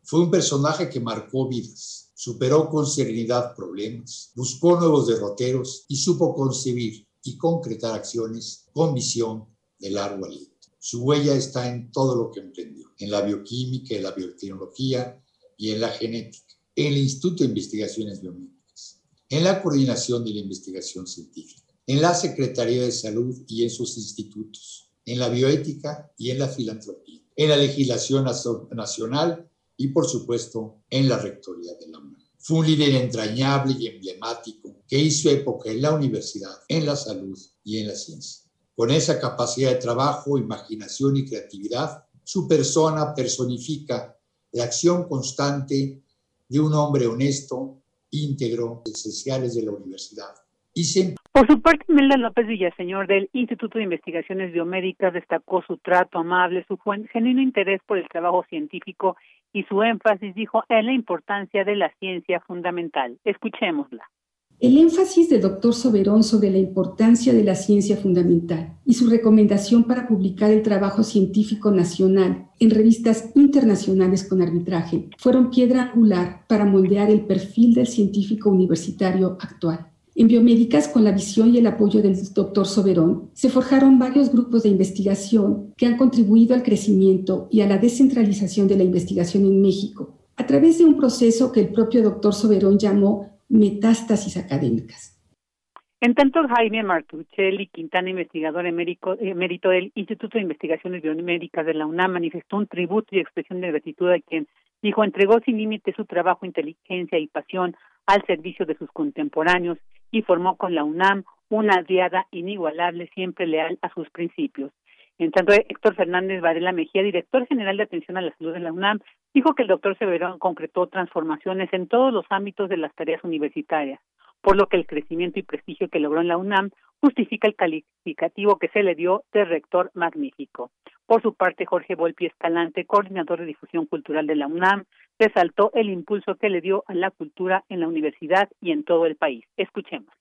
Fue un personaje que marcó vidas, superó con serenidad problemas, buscó nuevos derroteros y supo concebir y concretar acciones con visión de largo aliento. Su huella está en todo lo que emprendió, en la bioquímica, en la biotecnología y en la genética, en el Instituto de Investigaciones Biomédicas, en la coordinación de la investigación científica, en la Secretaría de Salud y en sus institutos, en la bioética y en la filantropía, en la legislación nacional y, por supuesto, en la rectoría de la UNAM. Fue un líder entrañable y emblemático que hizo época en la universidad, en la salud y en la ciencia. Con esa capacidad de trabajo, imaginación y creatividad, su persona personifica la acción constante de un hombre honesto, íntegro, esenciales de la universidad por su parte, Melda López Villaseñor del Instituto de Investigaciones Biomédicas destacó su trato amable, su genuino interés por el trabajo científico y su énfasis, dijo, en la importancia de la ciencia fundamental. Escuchémosla. El énfasis del doctor Soberón sobre la importancia de la ciencia fundamental y su recomendación para publicar el trabajo científico nacional en revistas internacionales con arbitraje fueron piedra angular para moldear el perfil del científico universitario actual. En biomédicas, con la visión y el apoyo del doctor Soberón, se forjaron varios grupos de investigación que han contribuido al crecimiento y a la descentralización de la investigación en México, a través de un proceso que el propio doctor Soberón llamó metástasis académicas. En tanto, Jaime Martuchelli Quintana, investigador emérito, del Instituto de Investigaciones Biomédicas de la UNAM, manifestó un tributo y expresión de gratitud a quien dijo entregó sin límite su trabajo, inteligencia y pasión al servicio de sus contemporáneos y formó con la UNAM una aliada inigualable, siempre leal a sus principios. En tanto, Héctor Fernández Varela Mejía, director general de atención a la salud de la UNAM, dijo que el doctor Severón concretó transformaciones en todos los ámbitos de las tareas universitarias, por lo que el crecimiento y prestigio que logró en la UNAM justifica el calificativo que se le dio de rector magnífico. Por su parte, Jorge Volpi Escalante, coordinador de difusión cultural de la UNAM, resaltó el impulso que le dio a la cultura en la universidad y en todo el país. Escuchémoslo.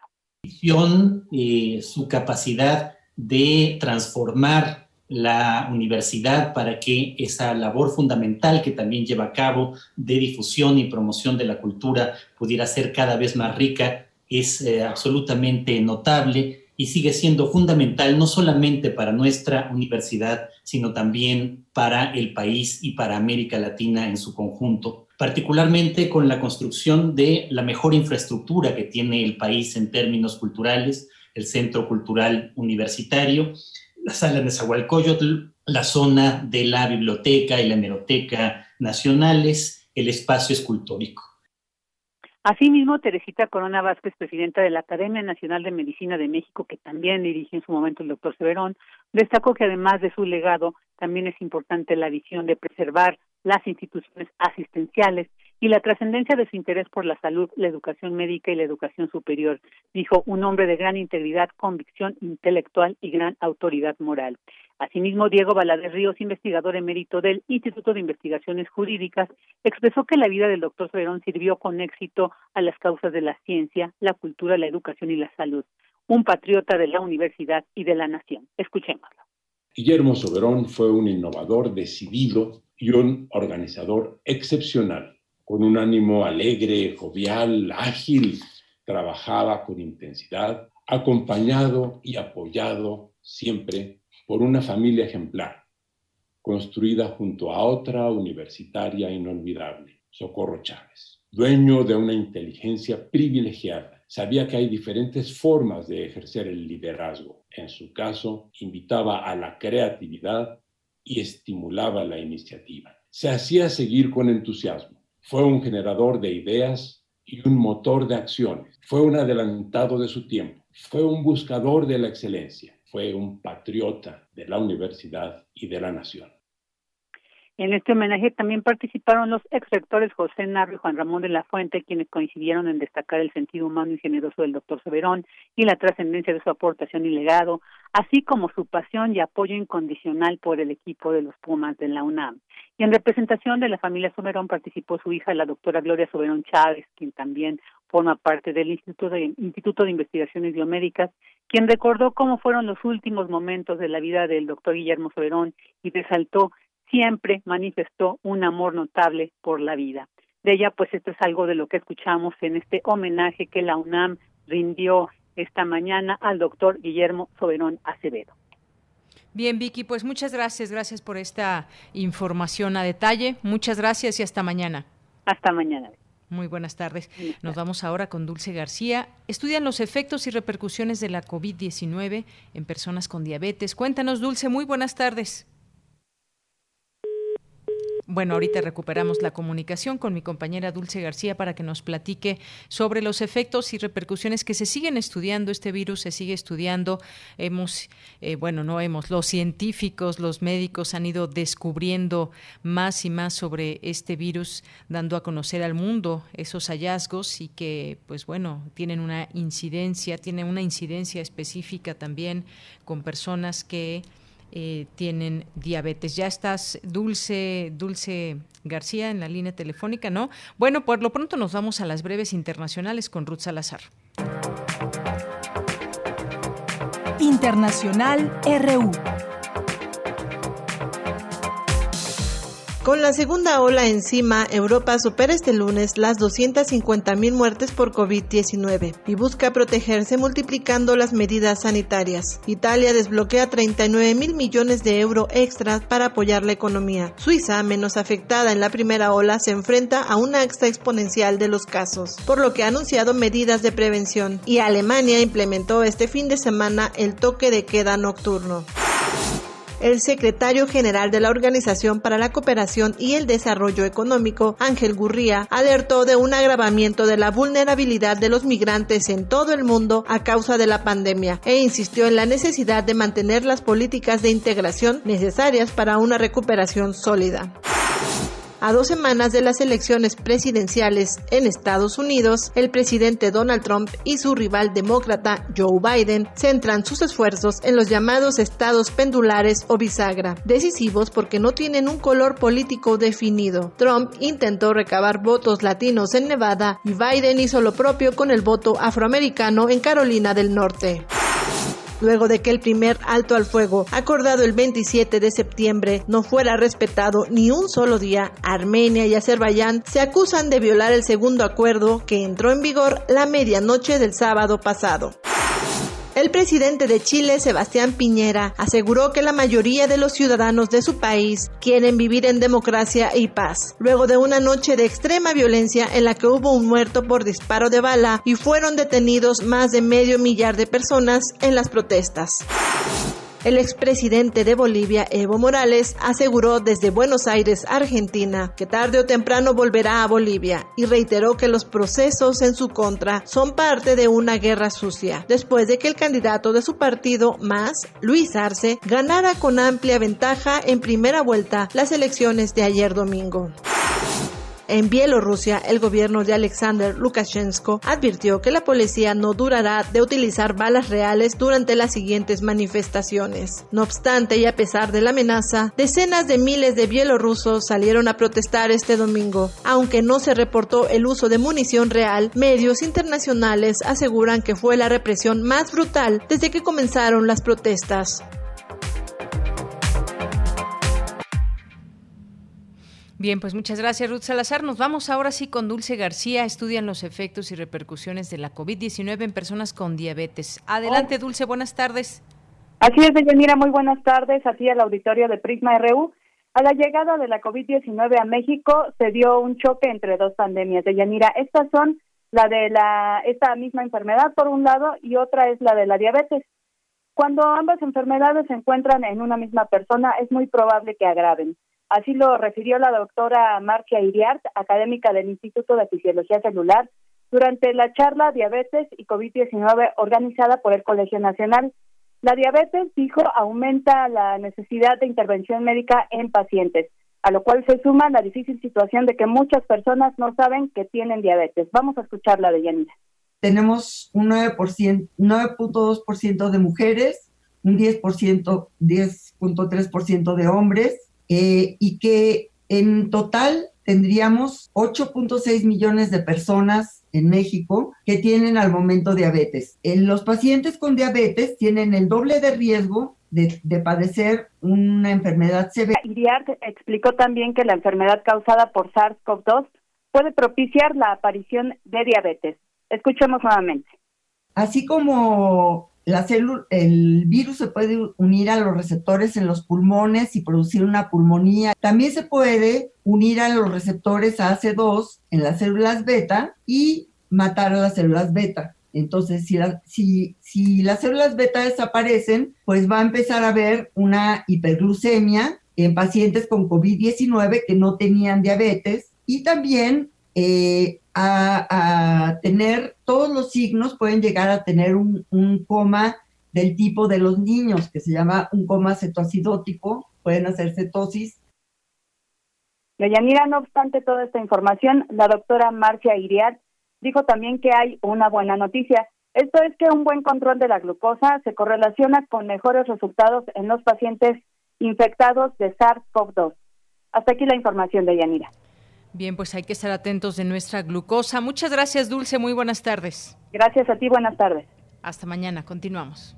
Eh, su capacidad de transformar la universidad para que esa labor fundamental que también lleva a cabo de difusión y promoción de la cultura pudiera ser cada vez más rica es eh, absolutamente notable y sigue siendo fundamental no solamente para nuestra universidad, sino también para el país y para América Latina en su conjunto, particularmente con la construcción de la mejor infraestructura que tiene el país en términos culturales, el Centro Cultural Universitario, la sala de Zahualcoyotl, la zona de la biblioteca y la hemeroteca nacionales, el espacio escultórico. Asimismo, Teresita Corona Vázquez, presidenta de la Academia Nacional de Medicina de México, que también dirige en su momento el doctor Severón, destacó que además de su legado, también es importante la visión de preservar las instituciones asistenciales y la trascendencia de su interés por la salud, la educación médica y la educación superior, dijo un hombre de gran integridad, convicción intelectual y gran autoridad moral. Asimismo, Diego Valadez Ríos, investigador emérito del Instituto de Investigaciones Jurídicas, expresó que la vida del doctor Soberón sirvió con éxito a las causas de la ciencia, la cultura, la educación y la salud. Un patriota de la universidad y de la nación. Escuchémoslo. Guillermo Soberón fue un innovador decidido y un organizador excepcional con un ánimo alegre, jovial, ágil, trabajaba con intensidad, acompañado y apoyado siempre por una familia ejemplar, construida junto a otra universitaria inolvidable, Socorro Chávez, dueño de una inteligencia privilegiada, Sabía que hay diferentes formas de ejercer el liderazgo. En su caso, invitaba a la creatividad y estimulaba la iniciativa. Se hacía seguir con entusiasmo. Fue un generador de ideas y un motor de acciones. Fue un adelantado de su tiempo. Fue un buscador de la excelencia. Fue un patriota de la universidad y de la nación. En este homenaje también participaron los ex rectores José Narro y Juan Ramón de la Fuente, quienes coincidieron en destacar el sentido humano y generoso del doctor Soberón y la trascendencia de su aportación y legado, así como su pasión y apoyo incondicional por el equipo de los Pumas de la UNAM. Y en representación de la familia Soberón participó su hija, la doctora Gloria Soberón Chávez, quien también forma parte del Instituto de, Instituto de Investigaciones Biomédicas, quien recordó cómo fueron los últimos momentos de la vida del doctor Guillermo Soberón y resaltó siempre manifestó un amor notable por la vida. De ella, pues esto es algo de lo que escuchamos en este homenaje que la UNAM rindió esta mañana al doctor Guillermo Soberón Acevedo. Bien, Vicky, pues muchas gracias, gracias por esta información a detalle. Muchas gracias y hasta mañana. Hasta mañana. Muy buenas tardes. Nos vamos ahora con Dulce García. Estudian los efectos y repercusiones de la COVID-19 en personas con diabetes. Cuéntanos, Dulce, muy buenas tardes. Bueno, ahorita recuperamos la comunicación con mi compañera Dulce García para que nos platique sobre los efectos y repercusiones que se siguen estudiando. Este virus se sigue estudiando. Hemos, eh, bueno, no hemos, los científicos, los médicos han ido descubriendo más y más sobre este virus, dando a conocer al mundo esos hallazgos y que, pues bueno, tienen una incidencia, tienen una incidencia específica también con personas que eh, tienen diabetes. Ya estás, Dulce, Dulce García, en la línea telefónica, ¿no? Bueno, por lo pronto nos vamos a las breves internacionales con Ruth Salazar. Internacional RU. Con la segunda ola encima, Europa supera este lunes las 250.000 muertes por COVID-19 y busca protegerse multiplicando las medidas sanitarias. Italia desbloquea 39 mil millones de euros extras para apoyar la economía. Suiza, menos afectada en la primera ola, se enfrenta a una extra exponencial de los casos, por lo que ha anunciado medidas de prevención. Y Alemania implementó este fin de semana el toque de queda nocturno el secretario general de la Organización para la Cooperación y el Desarrollo Económico, Ángel Gurría, alertó de un agravamiento de la vulnerabilidad de los migrantes en todo el mundo a causa de la pandemia e insistió en la necesidad de mantener las políticas de integración necesarias para una recuperación sólida. A dos semanas de las elecciones presidenciales en Estados Unidos, el presidente Donald Trump y su rival demócrata Joe Biden centran sus esfuerzos en los llamados estados pendulares o bisagra, decisivos porque no tienen un color político definido. Trump intentó recabar votos latinos en Nevada y Biden hizo lo propio con el voto afroamericano en Carolina del Norte luego de que el primer alto al fuego, acordado el 27 de septiembre, no fuera respetado ni un solo día, Armenia y Azerbaiyán se acusan de violar el segundo acuerdo que entró en vigor la medianoche del sábado pasado. El presidente de Chile, Sebastián Piñera, aseguró que la mayoría de los ciudadanos de su país quieren vivir en democracia y paz, luego de una noche de extrema violencia en la que hubo un muerto por disparo de bala y fueron detenidos más de medio millar de personas en las protestas. El expresidente de Bolivia, Evo Morales, aseguró desde Buenos Aires, Argentina, que tarde o temprano volverá a Bolivia y reiteró que los procesos en su contra son parte de una guerra sucia, después de que el candidato de su partido, más, Luis Arce, ganara con amplia ventaja en primera vuelta las elecciones de ayer domingo. En Bielorrusia, el gobierno de Alexander Lukashenko advirtió que la policía no durará de utilizar balas reales durante las siguientes manifestaciones. No obstante, y a pesar de la amenaza, decenas de miles de bielorrusos salieron a protestar este domingo. Aunque no se reportó el uso de munición real, medios internacionales aseguran que fue la represión más brutal desde que comenzaron las protestas. Bien, pues muchas gracias Ruth Salazar. Nos vamos ahora sí con Dulce García. Estudian los efectos y repercusiones de la COVID-19 en personas con diabetes. Adelante, Dulce, buenas tardes. Así es, Deyanira, muy buenas tardes. Así al auditorio de Prisma RU. A la llegada de la COVID-19 a México se dio un choque entre dos pandemias. Deyanira, estas son la de la esta misma enfermedad por un lado y otra es la de la diabetes. Cuando ambas enfermedades se encuentran en una misma persona es muy probable que agraven. Así lo refirió la doctora Marcia Iriart, académica del Instituto de Fisiología Celular, durante la charla Diabetes y COVID-19 organizada por el Colegio Nacional. La diabetes, dijo, aumenta la necesidad de intervención médica en pacientes, a lo cual se suma la difícil situación de que muchas personas no saben que tienen diabetes. Vamos a escucharla de Yanira. Tenemos un 9%, 9.2% de mujeres, un 10%, 10.3% de hombres, eh, y que en total tendríamos 8.6 millones de personas en México que tienen al momento diabetes. En los pacientes con diabetes tienen el doble de riesgo de, padecer una enfermedad severa. Iriart explicó también que la enfermedad causada por SARS-CoV-2 puede propiciar la aparición de diabetes. Escuchemos nuevamente. Así como el virus se puede unir a los receptores en los pulmones y producir una pulmonía. También se puede unir a los receptores AC2 en las células beta y matar a las células beta. Entonces, si, si, si las células beta desaparecen, pues va a empezar a haber una hiperglucemia en pacientes con COVID-19 que no tenían diabetes y también eh, a, tener todos los signos, pueden llegar a tener un, coma del tipo de los niños, que se llama un coma cetoacidótico, pueden hacer cetosis. Yanira, no obstante toda esta información, la doctora Marcia Iriad dijo también que hay una buena noticia. Esto es que un buen control de la glucosa se correlaciona con mejores resultados en los pacientes infectados de SARS-CoV-2. Hasta aquí la información de Yanira. Bien, pues hay que estar atentos de nuestra glucosa. Muchas gracias, Dulce. Muy buenas tardes. Gracias a ti, buenas tardes. Hasta mañana, continuamos.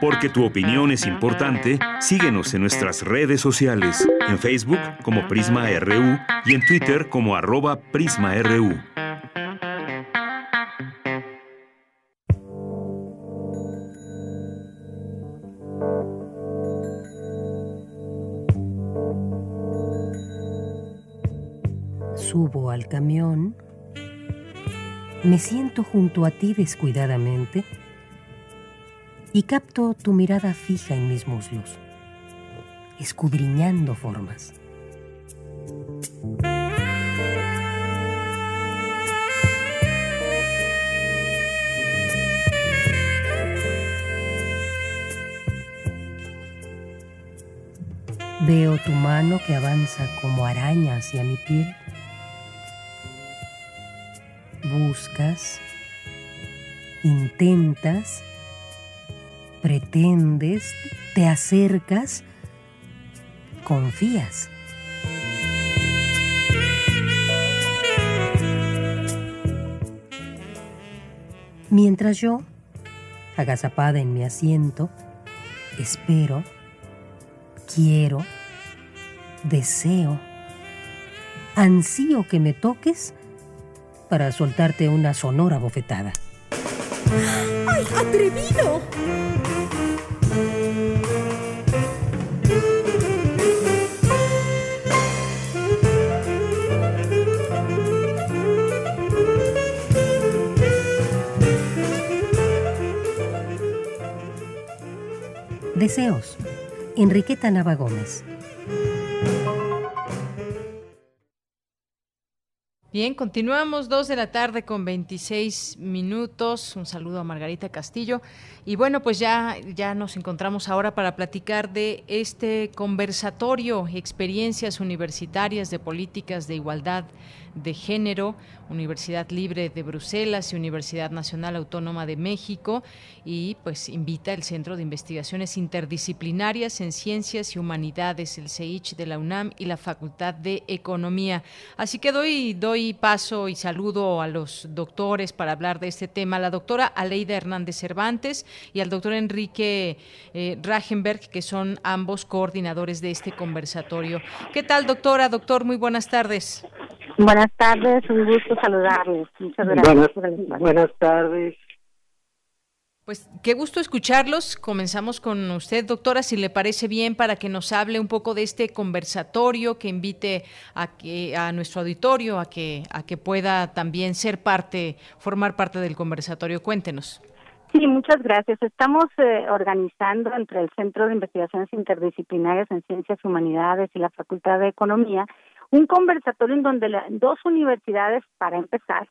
Porque tu opinión es importante, síguenos en nuestras redes sociales, en Facebook como Prisma RU y en Twitter como arroba PrismaRU. Camión, me siento junto a ti descuidadamente y capto tu mirada fija en mis muslos, escudriñando formas. Veo tu mano que avanza como araña hacia mi piel buscas, intentas, pretendes, te acercas, confías. Mientras yo, agazapada en mi asiento, espero, quiero, deseo, ansío que me toques para soltarte una sonora bofetada. ¡Ay, atrevido! Deseos. Enriqueta Nava Gómez. Bien, continuamos dos de la tarde con 26 minutos. Un saludo a Margarita Castillo. Y bueno, pues ya, ya nos encontramos ahora para platicar de este conversatorio, experiencias universitarias de políticas de igualdad de Género, Universidad Libre de Bruselas y Universidad Nacional Autónoma de México y pues invita el Centro de Investigaciones Interdisciplinarias en Ciencias y Humanidades, el CEICH de la UNAM y la Facultad de Economía. Así que doy, doy paso y saludo a los doctores para hablar de este tema, la doctora Aleida Hernández Cervantes y al doctor Enrique eh, Ragenberg, que son ambos coordinadores de este conversatorio. ¿Qué tal, doctora? Doctor, muy buenas tardes. Tardes, un gusto saludarles. Muchas gracias. Buenas, buenas tardes. Pues qué gusto escucharlos. Comenzamos con usted, doctora, si le parece bien, para que nos hable un poco de este conversatorio, que invite a que a nuestro auditorio a que a que pueda también ser parte, formar parte del conversatorio. Cuéntenos. Sí, muchas gracias. Estamos eh, organizando entre el Centro de Investigaciones Interdisciplinarias en Ciencias Humanidades y la Facultad de Economía un conversatorio en donde dos universidades, para empezar,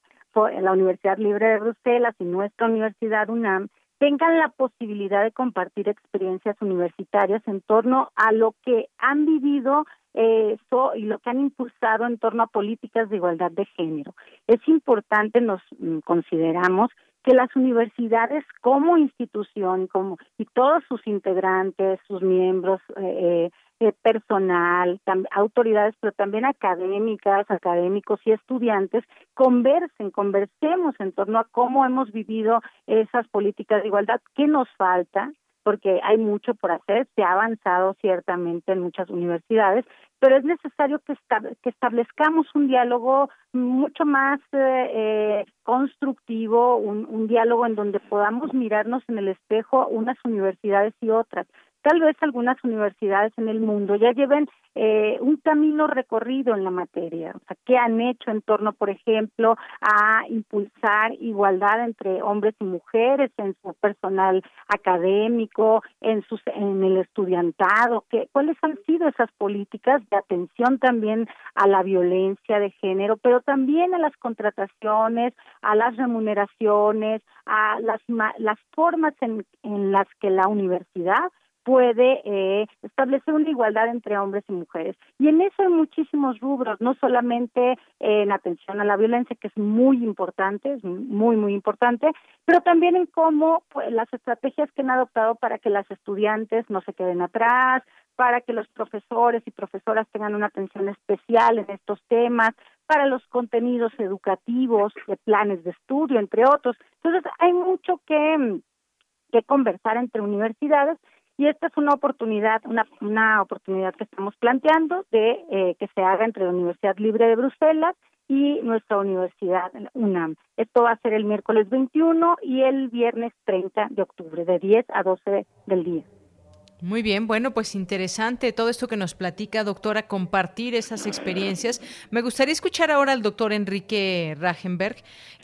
la Universidad Libre de Bruselas y nuestra Universidad UNAM, tengan la posibilidad de compartir experiencias universitarias en torno a lo que han vivido eh, y lo que han impulsado en torno a políticas de igualdad de género. Es importante, nos mm, consideramos, que las universidades como institución como y todos sus integrantes, sus miembros, eh, eh, personal, autoridades, pero también académicas, académicos y estudiantes, conversen, conversemos en torno a cómo hemos vivido esas políticas de igualdad, qué nos falta, porque hay mucho por hacer, se ha avanzado ciertamente en muchas universidades, pero es necesario que, establezcamos un diálogo mucho más eh, eh, constructivo, un, un diálogo en donde podamos mirarnos en el espejo unas universidades y otras tal vez algunas universidades en el mundo ya lleven eh, un camino recorrido en la materia, o sea, qué han hecho en torno, por ejemplo, a impulsar igualdad entre hombres y mujeres en su personal académico, en sus en el estudiantado, qué cuáles han sido esas políticas de atención también a la violencia de género, pero también a las contrataciones, a las remuneraciones, a las las formas en, en las que la universidad puede eh, establecer una igualdad entre hombres y mujeres. Y en eso hay muchísimos rubros, no solamente en atención a la violencia, que es muy importante, es muy, muy importante, pero también en cómo pues, las estrategias que han adoptado para que las estudiantes no se queden atrás, para que los profesores y profesoras tengan una atención especial en estos temas, para los contenidos educativos, de planes de estudio, entre otros. Entonces, hay mucho que, que conversar entre universidades y esta es una oportunidad, una, una oportunidad que estamos planteando de eh, que se haga entre la Universidad Libre de Bruselas y nuestra universidad UNAM. Esto va a ser el miércoles 21 y el viernes 30 de octubre, de 10 a 12 del día. Muy bien, bueno, pues interesante todo esto que nos platica, doctora, compartir esas experiencias. Me gustaría escuchar ahora al doctor Enrique Ragenberg,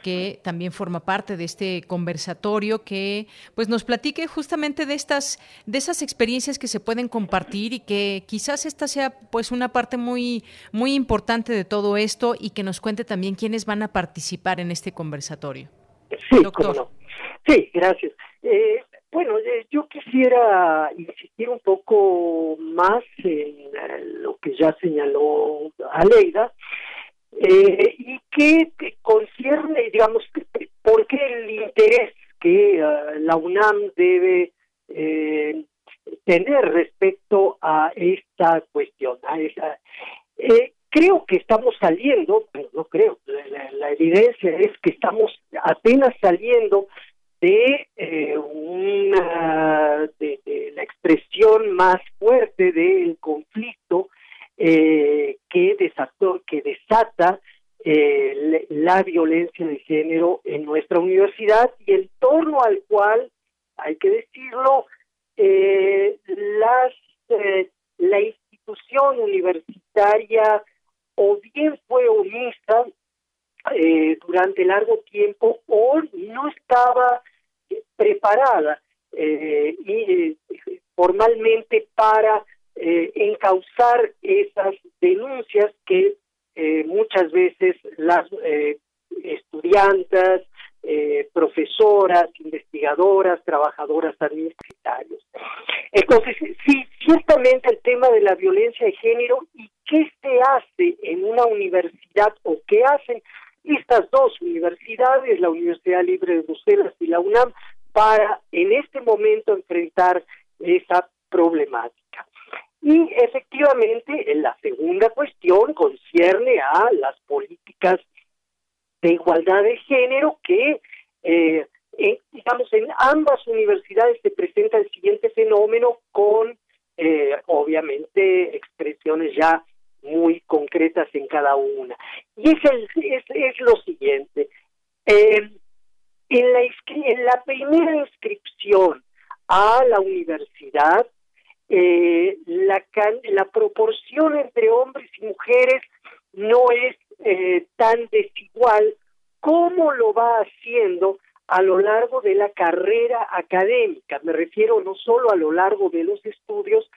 que también forma parte de este conversatorio, que pues nos platique justamente de estas, de esas experiencias que se pueden compartir y que quizás esta sea pues una parte muy, muy importante de todo esto y que nos cuente también quiénes van a participar en este conversatorio. Sí, doctor. Sí, gracias. Eh, bueno, eh, yo quisiera insistir un poco más en eh, lo que ya señaló Aleida eh, y que concierne, digamos, por qué el interés que la UNAM debe tener respecto a esta cuestión. A esa, creo que estamos saliendo, pero no creo, la evidencia es que estamos apenas saliendo de eh, una de, la expresión más fuerte del conflicto eh, que desató que desata eh, la violencia de género en nuestra universidad y en torno al cual hay que decirlo las la institución universitaria o bien fue omisa durante largo tiempo o no estaba preparada eh, y eh, formalmente para eh, encauzar esas denuncias que muchas veces las estudiantes, profesoras, investigadoras, trabajadoras administrativas. Entonces, sí, ciertamente el tema de la violencia de género y qué se hace en una universidad o qué hacen estas dos universidades, la Universidad Libre de Bruselas y la UNAM, para en este momento enfrentar esa problemática. Y efectivamente, la segunda cuestión concierne a las políticas de igualdad de género que, eh, digamos, en ambas universidades se presenta el siguiente fenómeno con, eh, obviamente, expresiones ya muy concretas en cada una. Y es, el, es, lo siguiente. Eh, en la, en la primera inscripción a la universidad, eh, la, la proporción entre hombres y mujeres no es eh, tan desigual como lo va haciendo a lo largo de la carrera académica. Me refiero no solo a lo largo de los estudios,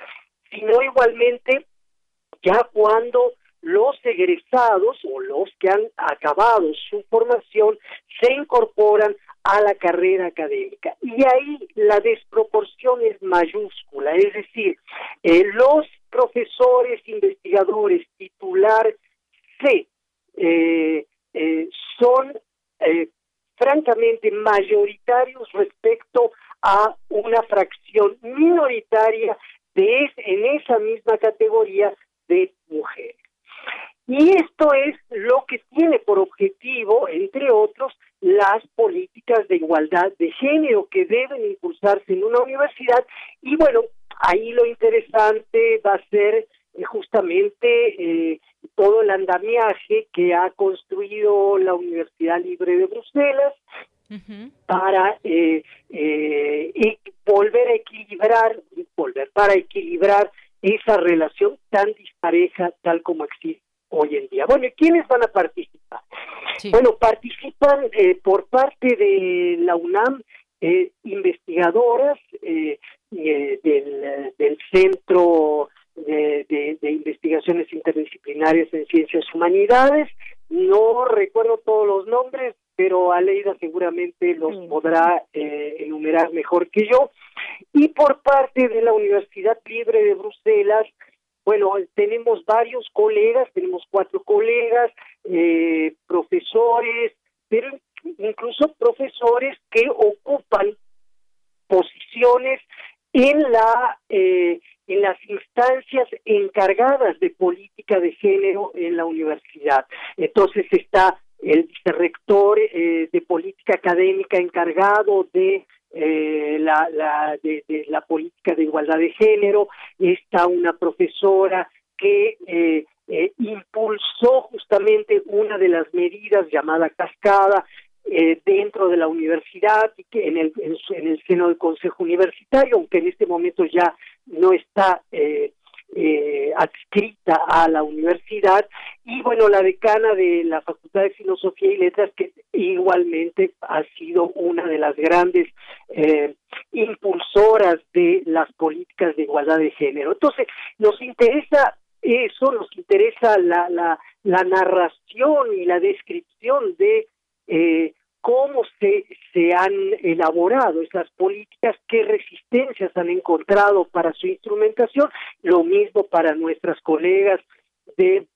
sino igualmente ya cuando los egresados o los que han acabado su formación se incorporan a la carrera académica. Y ahí la desproporción es mayúscula, es decir, eh, los profesores investigadores titular C eh, eh, son francamente mayoritarios respecto a una fracción minoritaria de en esa misma categoría de mujeres. Y esto es lo que tiene por objetivo, entre otros, las políticas de igualdad de género que deben impulsarse en una universidad. Y bueno, ahí lo interesante va a ser eh, justamente eh, todo el andamiaje que ha construido la Universidad Libre de Bruselas para eh, volver a equilibrar, volver para equilibrar esa relación tan dispareja tal como existe hoy en día. Bueno, ¿y quiénes van a participar? Bueno, participan eh, por parte de la UNAM eh, investigadoras eh, del, del, Centro de, de, Investigaciones Interdisciplinarias en Ciencias Humanidades. No recuerdo todos los nombres, pero Aleida seguramente los podrá enumerar mejor que yo. Y por parte de la Universidad Libre de Bruselas, bueno, tenemos varios colegas, tenemos cuatro colegas, eh, profesores, pero incluso profesores que ocupan posiciones en la eh, en las instancias encargadas de política de género en la universidad. Entonces está el vicerrector eh, de política académica encargado de eh, la, la de, la política de igualdad de género, está una profesora que eh, eh, impulsó justamente una de las medidas llamada cascada dentro de la universidad y que en el, en, el seno del Consejo Universitario, aunque en este momento ya no está eh, adscrita a la universidad. Y bueno la decana de la Facultad de Filosofía y Letras que igualmente ha sido una de las grandes eh, impulsoras de las políticas de igualdad de género. Entonces nos interesa eso nos interesa la la, la narración y la descripción de eh, cómo se, se han elaborado esas políticas, qué resistencias han encontrado para su instrumentación, lo mismo para nuestras colegas de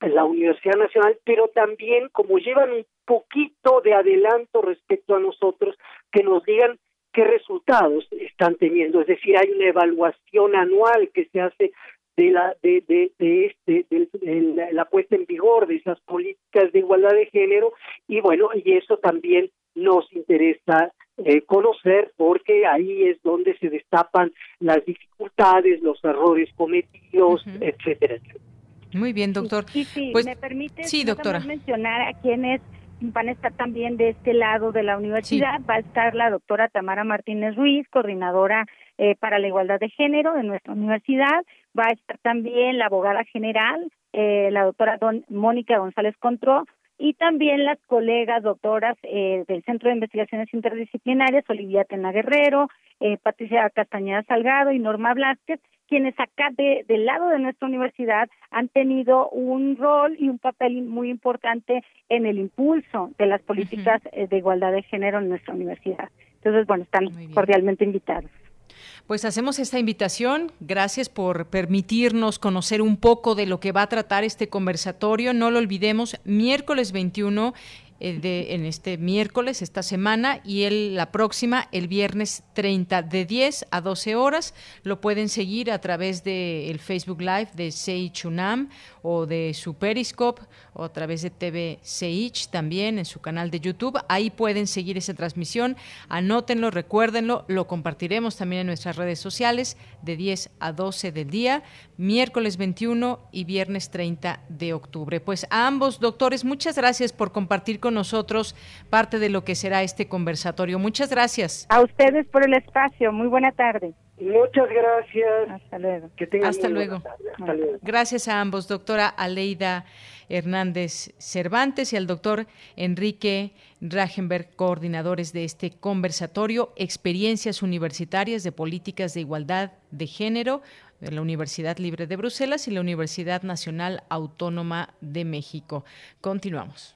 la Universidad Nacional, pero también como llevan un poquito de adelanto respecto a nosotros, que nos digan qué resultados están teniendo. Es decir, hay una evaluación anual que se hace de la de, de, de este de, la, puesta en vigor de esas políticas de igualdad de género. Y bueno y eso también nos interesa eh, conocer porque ahí es donde se destapan las dificultades los errores cometidos etcétera, muy bien doctor. Sí, sí, pues, me permite sí doctora. mencionar a quienes van a estar también de este lado de la universidad va a estar la doctora Tamara Martínez Ruiz coordinadora eh, para la igualdad de género de nuestra universidad. Va a estar también la abogada general, eh, la doctora don Mónica González Contró, y también las colegas doctoras eh, del Centro de Investigaciones Interdisciplinarias, Olivia Tena Guerrero, eh, Patricia Castañeda Salgado y Norma Blázquez, quienes acá de, del lado de nuestra universidad han tenido un rol y un papel muy importante en el impulso de las políticas de igualdad de género en nuestra universidad. Entonces, bueno, están cordialmente invitados. Pues hacemos esta invitación. Gracias por permitirnos conocer un poco de lo que va a tratar este conversatorio. No lo olvidemos, miércoles 21 eh, de, en este miércoles, esta semana, y el, la próxima, el viernes 30, de 10 a 12 horas. Lo pueden seguir a través del el Facebook Live de Seich UNAM o de su Periscope o a través de TV Seich también en su canal de YouTube. Ahí pueden seguir esa transmisión. Anótenlo, recuérdenlo, lo compartiremos también en nuestras redes sociales de 10 a 12 del día, miércoles 21 y viernes 30 de octubre. Pues a ambos doctores, muchas gracias por compartir con con nosotros parte de lo que será este conversatorio. Muchas gracias. A ustedes por el espacio. Muy buena tarde. Muchas gracias. Hasta luego. Hasta luego. Hasta luego. Gracias a ambos, doctora Aleida Hernández Cervantes y al doctor Enrique Ragenberg, coordinadores de este conversatorio, Experiencias Universitarias de Políticas de Igualdad de Género de la Universidad Libre de Bruselas y la Universidad Nacional Autónoma de México. Continuamos.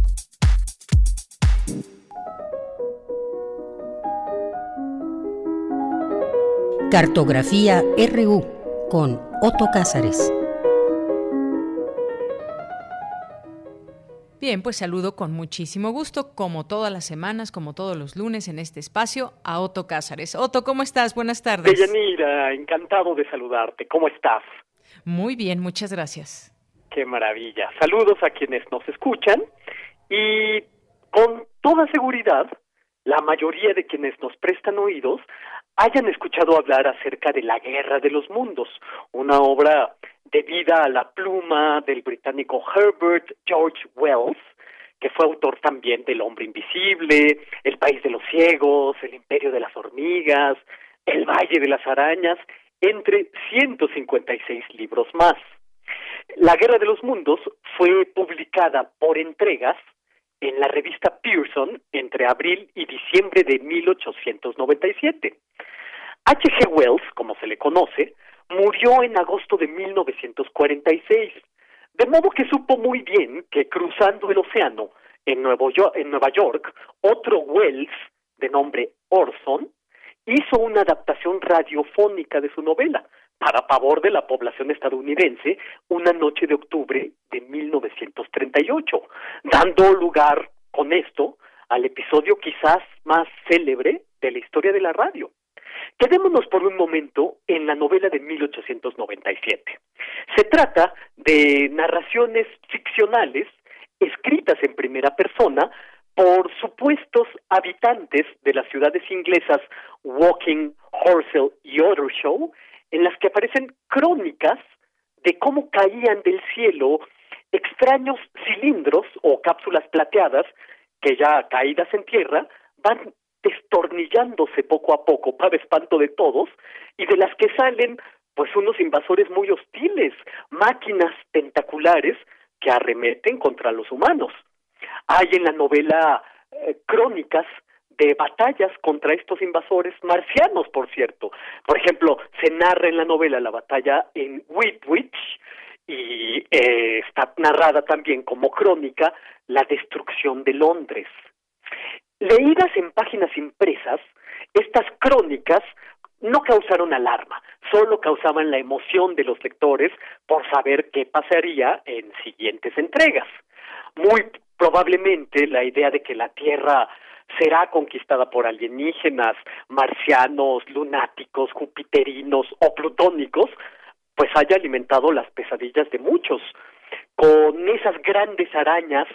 Cartografía RU con Otto Cázares. Bien, pues saludo con muchísimo gusto, como todas las semanas, como todos los lunes en este espacio, a Otto Cázares. Otto, ¿cómo estás? Buenas tardes. Deyanira, encantado de saludarte. ¿Cómo estás? Muy bien, muchas gracias. Qué maravilla. Saludos a quienes nos escuchan y con toda seguridad, la mayoría de quienes nos prestan oídos hayan escuchado hablar acerca de La Guerra de los Mundos, una obra debida a la pluma del británico Herbert George Wells, que fue autor también del Hombre Invisible, El País de los Ciegos, El Imperio de las Hormigas, El Valle de las Arañas, entre 156 libros más. La Guerra de los Mundos fue publicada por entregas en la revista Pearson entre abril y diciembre de 1897. H. G. Wells, como se le conoce, murió en agosto de 1946, de modo que supo muy bien que cruzando el océano en, Nuevo en Nueva York, otro Wells, de nombre Orson, hizo una adaptación radiofónica de su novela, para favor de la población estadounidense, una noche de octubre de 1938, dando lugar con esto al episodio quizás más célebre de la historia de la radio. Quedémonos por un momento en la novela de 1897. Se trata de narraciones ficcionales escritas en primera persona por supuestos habitantes de las ciudades inglesas Walking, Horsell y Ottershaw, en las que aparecen crónicas de cómo caían del cielo extraños cilindros o cápsulas plateadas que ya caídas en tierra van destornillándose poco a poco para espanto de todos y de las que salen pues unos invasores muy hostiles, máquinas tentaculares que arremeten contra los humanos. Hay en la novela eh, crónicas de batallas contra estos invasores marcianos, por cierto. Por ejemplo, se narra en la novela la batalla en Whitwich y eh, está narrada también como crónica la destrucción de Londres. Leídas en páginas impresas, estas crónicas no causaron alarma, solo causaban la emoción de los lectores por saber qué pasaría en siguientes entregas. Muy probablemente la idea de que la Tierra será conquistada por alienígenas, marcianos, lunáticos, jupiterinos o plutónicos, pues haya alimentado las pesadillas de muchos. Con esas grandes arañas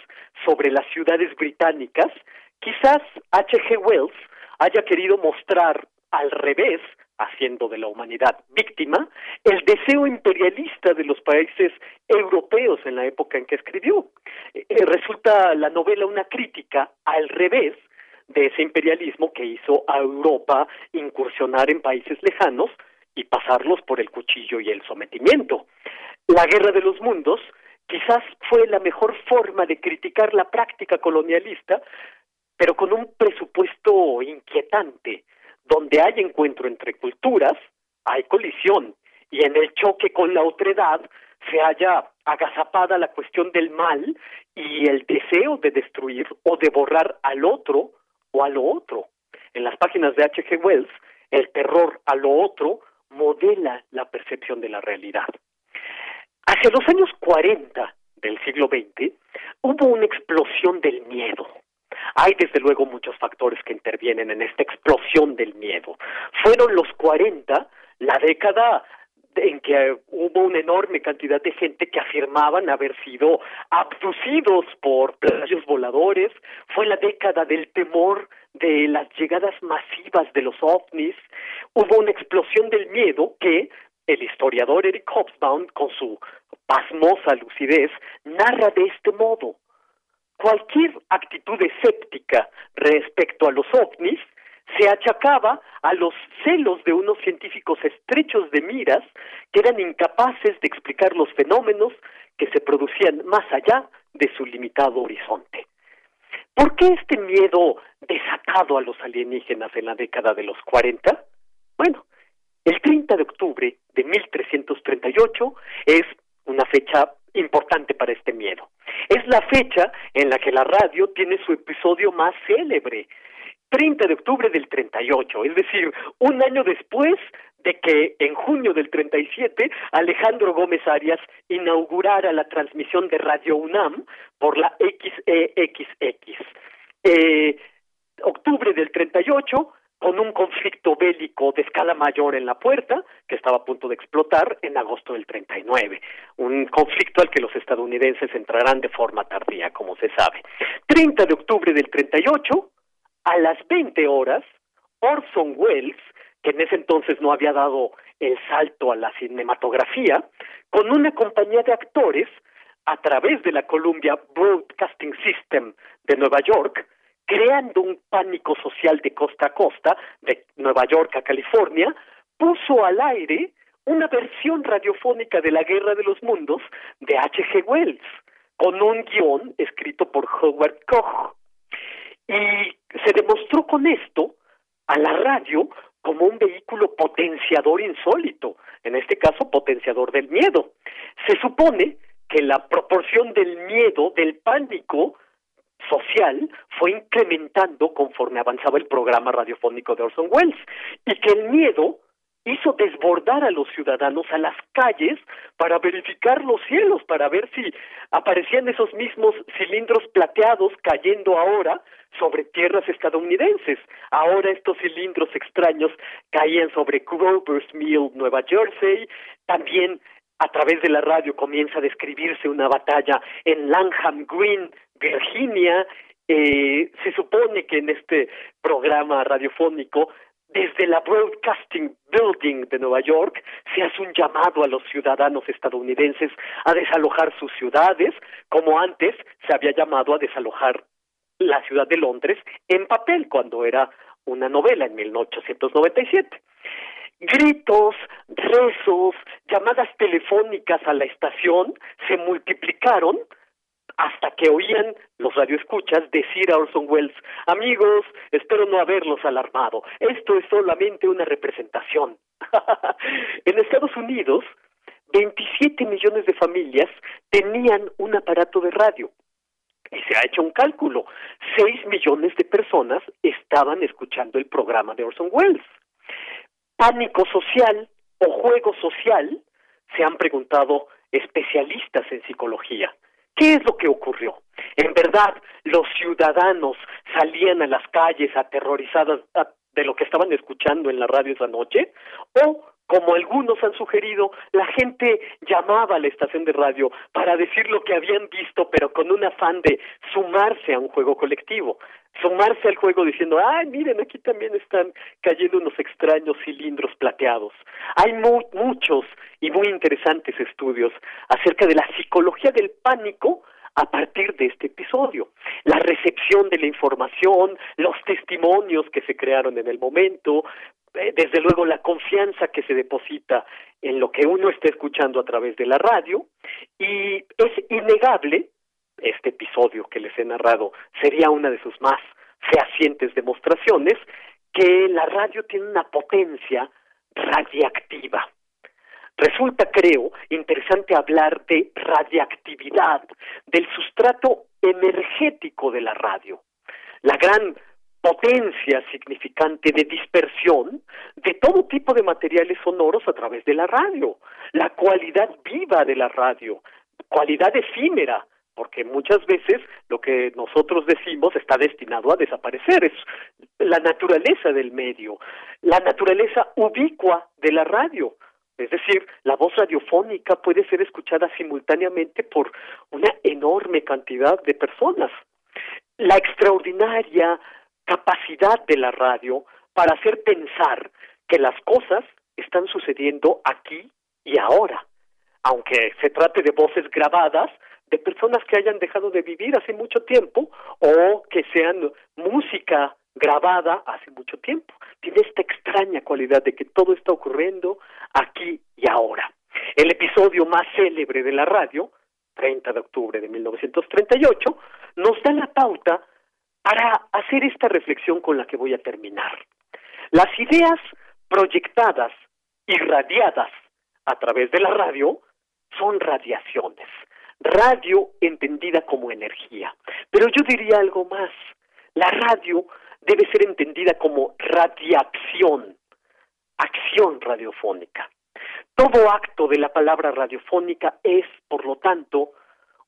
sobre las ciudades británicas, Quizás H.G. Wells haya querido mostrar al revés, haciendo de la humanidad víctima, el deseo imperialista de los países europeos en la época en que escribió. Eh, eh, resulta la novela una crítica al revés de ese imperialismo que hizo a Europa incursionar en países lejanos y pasarlos por el cuchillo y el sometimiento. La Guerra de los Mundos quizás fue la mejor forma de criticar la práctica colonialista pero con un presupuesto inquietante, donde hay encuentro entre culturas, hay colisión, y en el choque con la otredad se haya agazapada la cuestión del mal y el deseo de destruir o de borrar al otro o a lo otro. En las páginas de H.G. Wells, el terror a lo otro modela la percepción de la realidad. Hacia los años 40 del siglo XX hubo una explosión del miedo Hay desde luego muchos factores que intervienen en esta explosión del miedo. Fueron los 40 la década en que hubo una enorme cantidad de gente que afirmaban haber sido abducidos por platillos voladores, fue la década del temor de las llegadas masivas de los ovnis, hubo una explosión del miedo que el historiador Eric Hobsbawm, con su pasmosa lucidez, narra de este modo. Cualquier actitud escéptica respecto a los ovnis se achacaba a los celos de unos científicos estrechos de miras que eran incapaces de explicar los fenómenos que se producían más allá de su limitado horizonte. ¿Por qué este miedo desatado a los alienígenas en la década de los 40? Bueno, el 30 de octubre de 1338 es una fecha importante para este miedo. Es la fecha en la que la radio tiene su episodio más célebre, 30 de octubre del 38, es decir, un año después de que en junio del 37 Alejandro Gómez Arias inaugurara la transmisión de Radio UNAM por la XEXX. Eh, octubre del 38, con un conflicto bélico de escala mayor en la puerta, que estaba a punto de explotar en agosto del 39. Un conflicto al que los estadounidenses entrarán de forma tardía, como se sabe. 30 de octubre del 38, a las 20 horas, Orson Welles, que en ese entonces no había dado el salto a la cinematografía, con una compañía de actores, a través de la Columbia Broadcasting System de Nueva York, creando un pánico social de costa a costa, de Nueva York a California, puso al aire una versión radiofónica de la Guerra de los Mundos de H. G. Wells, con un guion escrito por Howard Koch. Y se demostró con esto a la radio como un vehículo potenciador insólito, en este caso potenciador del miedo. Se supone que la proporción del miedo, del pánico social, fue incrementando conforme avanzaba el programa radiofónico de Orson Welles y que el miedo hizo desbordar a los ciudadanos a las calles para verificar los cielos, para ver si aparecían esos mismos cilindros plateados cayendo ahora sobre tierras estadounidenses. Ahora estos cilindros extraños caían sobre Grover's Mill, Nueva Jersey, también a través de la radio comienza a describirse una batalla en Langham Green, Virginia. Eh, se supone que en este programa radiofónico desde la Broadcasting Building de Nueva York se hace un llamado a los ciudadanos estadounidenses a desalojar sus ciudades, como antes se había llamado a desalojar la ciudad de Londres en papel cuando era una novela en 1897. Gritos, rezos, llamadas telefónicas a la estación se multiplicaron hasta que oían los radioescuchas decir a Orson Welles, amigos, espero no haberlos alarmado, esto es solamente una representación. (laughs) en Estados Unidos, 27 millones de familias tenían un aparato de radio. Y se ha hecho un cálculo, 6 millones de personas estaban escuchando el programa de Orson Welles. Pánico social o juego social, se han preguntado especialistas en psicología. ¿Qué es lo que ocurrió? En verdad, los ciudadanos salían a las calles aterrorizados de lo que estaban escuchando en la radio esa noche, o como algunos han sugerido, la gente llamaba a la estación de radio para decir lo que habían visto, pero con un afán de sumarse a un juego colectivo, sumarse al juego diciendo, ay, miren, aquí también están cayendo unos extraños cilindros plateados. Hay muchos y muy interesantes estudios acerca de la psicología del pánico a partir de este episodio. La recepción de la información, los testimonios que se crearon en el momento, eh, desde luego la confianza que se deposita en lo que uno está escuchando a través de la radio y es innegable este episodio que les he narrado sería una de sus más fehacientes demostraciones que la radio tiene una potencia radiactiva. Resulta, creo, interesante hablar de radiactividad, del sustrato energético de la radio. La gran potencia significante de dispersión de todo tipo de materiales sonoros a través de la radio, la cualidad viva de la radio, cualidad efímera porque muchas veces lo que nosotros decimos está destinado a desaparecer, es la naturaleza del medio, la naturaleza ubicua de la radio. Es decir, la voz radiofónica puede ser escuchada simultáneamente por una enorme cantidad de personas. La extraordinaria capacidad de la radio para hacer pensar que las cosas están sucediendo aquí y ahora, aunque se trate de voces grabadas de personas que hayan dejado de vivir hace mucho tiempo o que sean música grabada hace mucho tiempo. Tiene esta extraña cualidad de que todo está ocurriendo aquí y ahora. El episodio más célebre de la radio, 30 de octubre de 1938, nos da la pauta para hacer esta reflexión con la que voy a terminar. Las ideas proyectadas, irradiadas a través de la radio, son radiaciones. Radio entendida como energía. Pero yo diría algo más. La radio debe ser entendida como radiación, acción radiofónica. Todo acto de la palabra radiofónica es, por lo tanto,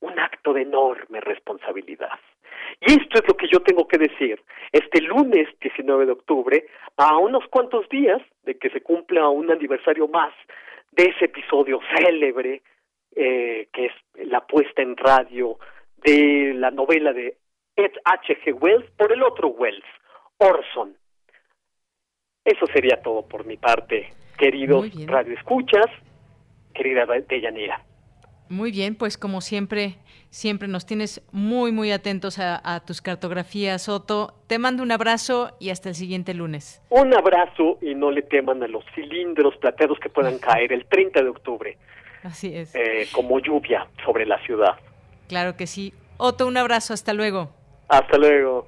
un acto de enorme responsabilidad. Y esto es lo que yo tengo que decir. Este lunes 19 de octubre, a unos cuantos días de que se cumpla un aniversario más de ese episodio célebre, eh, que es la puesta en radio de la novela de Ed H. G. Wells por el otro Wells, Orson. Eso sería todo por mi parte, queridos radioescuchas, querida Deyanira. Muy bien, pues como siempre, siempre nos tienes muy, muy atentos a, tus cartografías, Otto. Te mando un abrazo y hasta el siguiente lunes. Un abrazo y no le teman a los cilindros plateados que puedan (laughs) caer el 30 de octubre. Así es. Eh, como lluvia sobre la ciudad. Claro que sí. Otto, un abrazo, hasta luego. Hasta luego.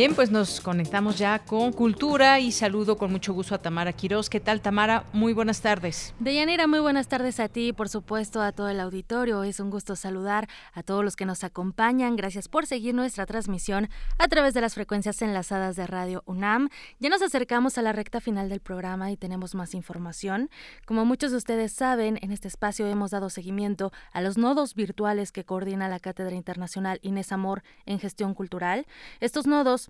Bien, pues nos conectamos ya con Cultura y saludo con mucho gusto a Tamara Quiroz. ¿Qué tal, Tamara? Muy buenas tardes. Deyanira, muy buenas tardes a ti, por supuesto, a todo el auditorio. Es un gusto saludar a todos los que nos acompañan. Gracias por seguir nuestra transmisión a través de las frecuencias enlazadas de Radio UNAM. Ya nos acercamos a la recta final del programa y tenemos más información. Como muchos de ustedes saben, en este espacio hemos dado seguimiento a los nodos virtuales que coordina la Cátedra Internacional Inés Amor en Gestión Cultural. Estos nodos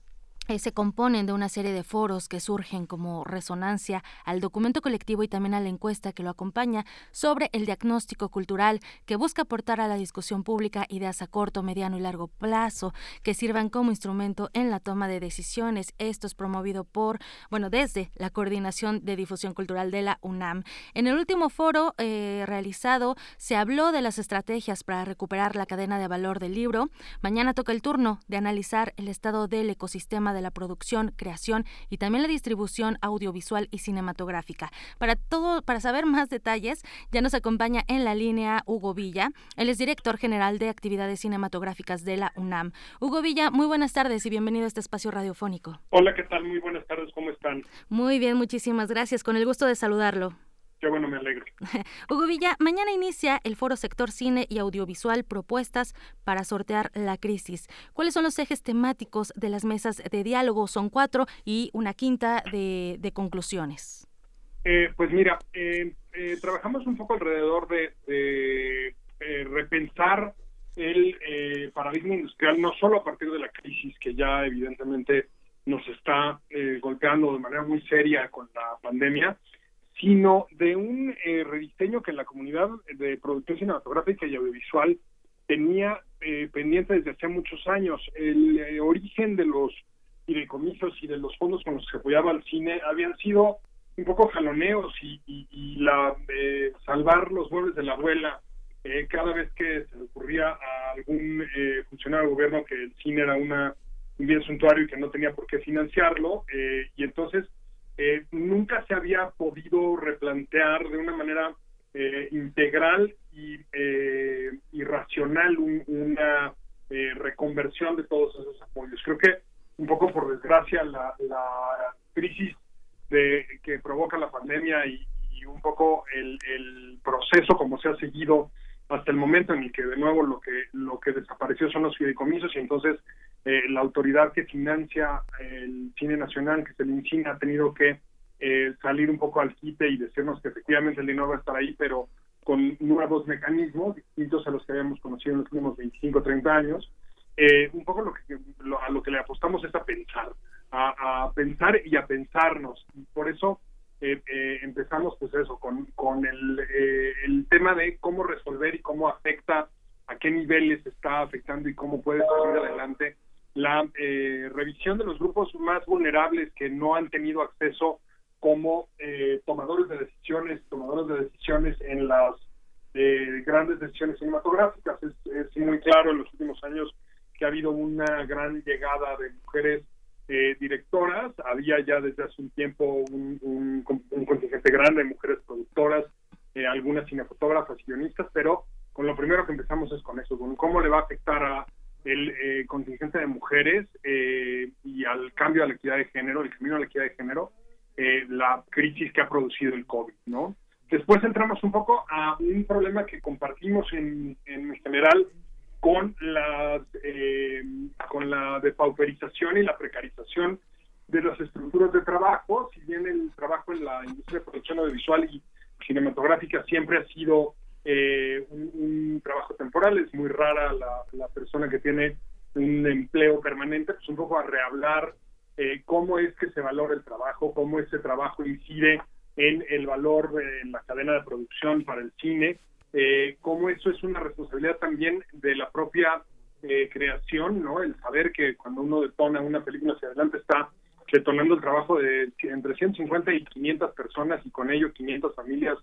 eh, se componen de una serie de foros que surgen como resonancia al documento colectivo y también a la encuesta que lo acompaña sobre el diagnóstico cultural que busca aportar a la discusión pública ideas a corto, mediano y largo plazo que sirvan como instrumento en la toma de decisiones. Esto es promovido por, bueno, desde la Coordinación de Difusión Cultural de la UNAM. En el último foro eh, realizado se habló de las estrategias para recuperar la cadena de valor del libro. Mañana toca el turno de analizar el estado del ecosistema de la producción, creación y también la distribución audiovisual y cinematográfica. Para todo, para saber más detalles, ya nos acompaña en la línea Hugo Villa. Él es director general de actividades cinematográficas de la UNAM. Hugo Villa, muy buenas tardes y bienvenido a este espacio radiofónico. Hola, ¿qué tal? Muy buenas tardes, ¿cómo están? Muy bien, muchísimas gracias. Con el gusto de saludarlo. Qué bueno, me alegro. (laughs) Hugo Villa, mañana inicia el foro sector cine y audiovisual propuestas para sortear la crisis. ¿Cuáles son los ejes temáticos de las mesas de diálogo? Son cuatro y una quinta de, conclusiones. Eh, pues mira, eh, eh, trabajamos un poco alrededor de, repensar el paradigma industrial, no solo a partir de la crisis que ya evidentemente nos está golpeando de manera muy seria con la pandemia, sino de un eh, rediseño que la comunidad de producción cinematográfica y audiovisual tenía eh, pendiente desde hace muchos años. El eh, origen de los fideicomisos y de los fondos con los que se apoyaba al cine habían sido un poco jaloneos y, y, la salvar los muebles de la abuela cada vez que se le ocurría a algún funcionario del gobierno que el cine era una, un bien suntuario y que no tenía por qué financiarlo y entonces eh, nunca se había podido replantear de una manera eh, integral y, eh, y racional una reconversión de todos esos apoyos. Creo que un poco por desgracia la, la crisis de, que provoca la pandemia y, un poco el, el, proceso como se ha seguido hasta el momento en el que de nuevo lo que lo que desapareció son los fideicomisos y entonces eh, la autoridad que financia el cine nacional, que es el INCINE, ha tenido que eh, salir un poco al quite y decirnos que efectivamente el dinero va a estar ahí, pero con nuevos mecanismos distintos a los que habíamos conocido en los últimos 25, 30 años. Eh, un poco lo que, a lo que le apostamos es a pensar, a, pensar y a pensarnos. Por eso empezamos pues eso, con, con el, el tema de cómo resolver y cómo afecta, a qué niveles está afectando y cómo puede salir adelante la eh, revisión de los grupos más vulnerables que no han tenido acceso como eh, tomadores de decisiones, tomadores de decisiones en las eh, grandes decisiones cinematográficas. Es, muy claro en los últimos años que ha habido una gran llegada de mujeres directoras. Había ya desde hace un tiempo un, un, contingente grande de mujeres productoras, algunas cinefotógrafas guionistas, pero con lo primero que empezamos es con eso, con cómo le va a afectar a el eh, contingente de mujeres eh, y al cambio a la equidad de género, el camino a la equidad de género, eh, la crisis que ha producido el COVID, ¿no? Después entramos un poco a un problema que compartimos en, en general con la, con la depauperización y la precarización de las estructuras de trabajo, si bien el trabajo en la industria de producción audiovisual y cinematográfica siempre ha sido eh, un, trabajo temporal, es muy rara la, persona que tiene un empleo permanente, pues un poco a rehablar eh, cómo es que se valora el trabajo, cómo ese trabajo incide en el valor en la cadena de producción para el cine, eh, cómo eso es una responsabilidad también de la propia eh, creación, ¿no? El saber que cuando uno detona una película hacia adelante está detonando el trabajo de entre 150 y 500 personas y con ello 500 familias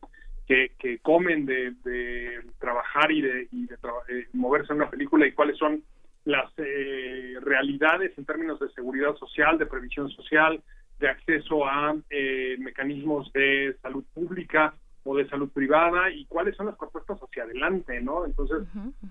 que, que comen de, de trabajar y de, y de eh, moverse en una película y cuáles son las eh, realidades en términos de seguridad social, de previsión social, de acceso a eh, mecanismos de salud pública o de salud privada y cuáles son las propuestas hacia adelante, ¿no? Entonces,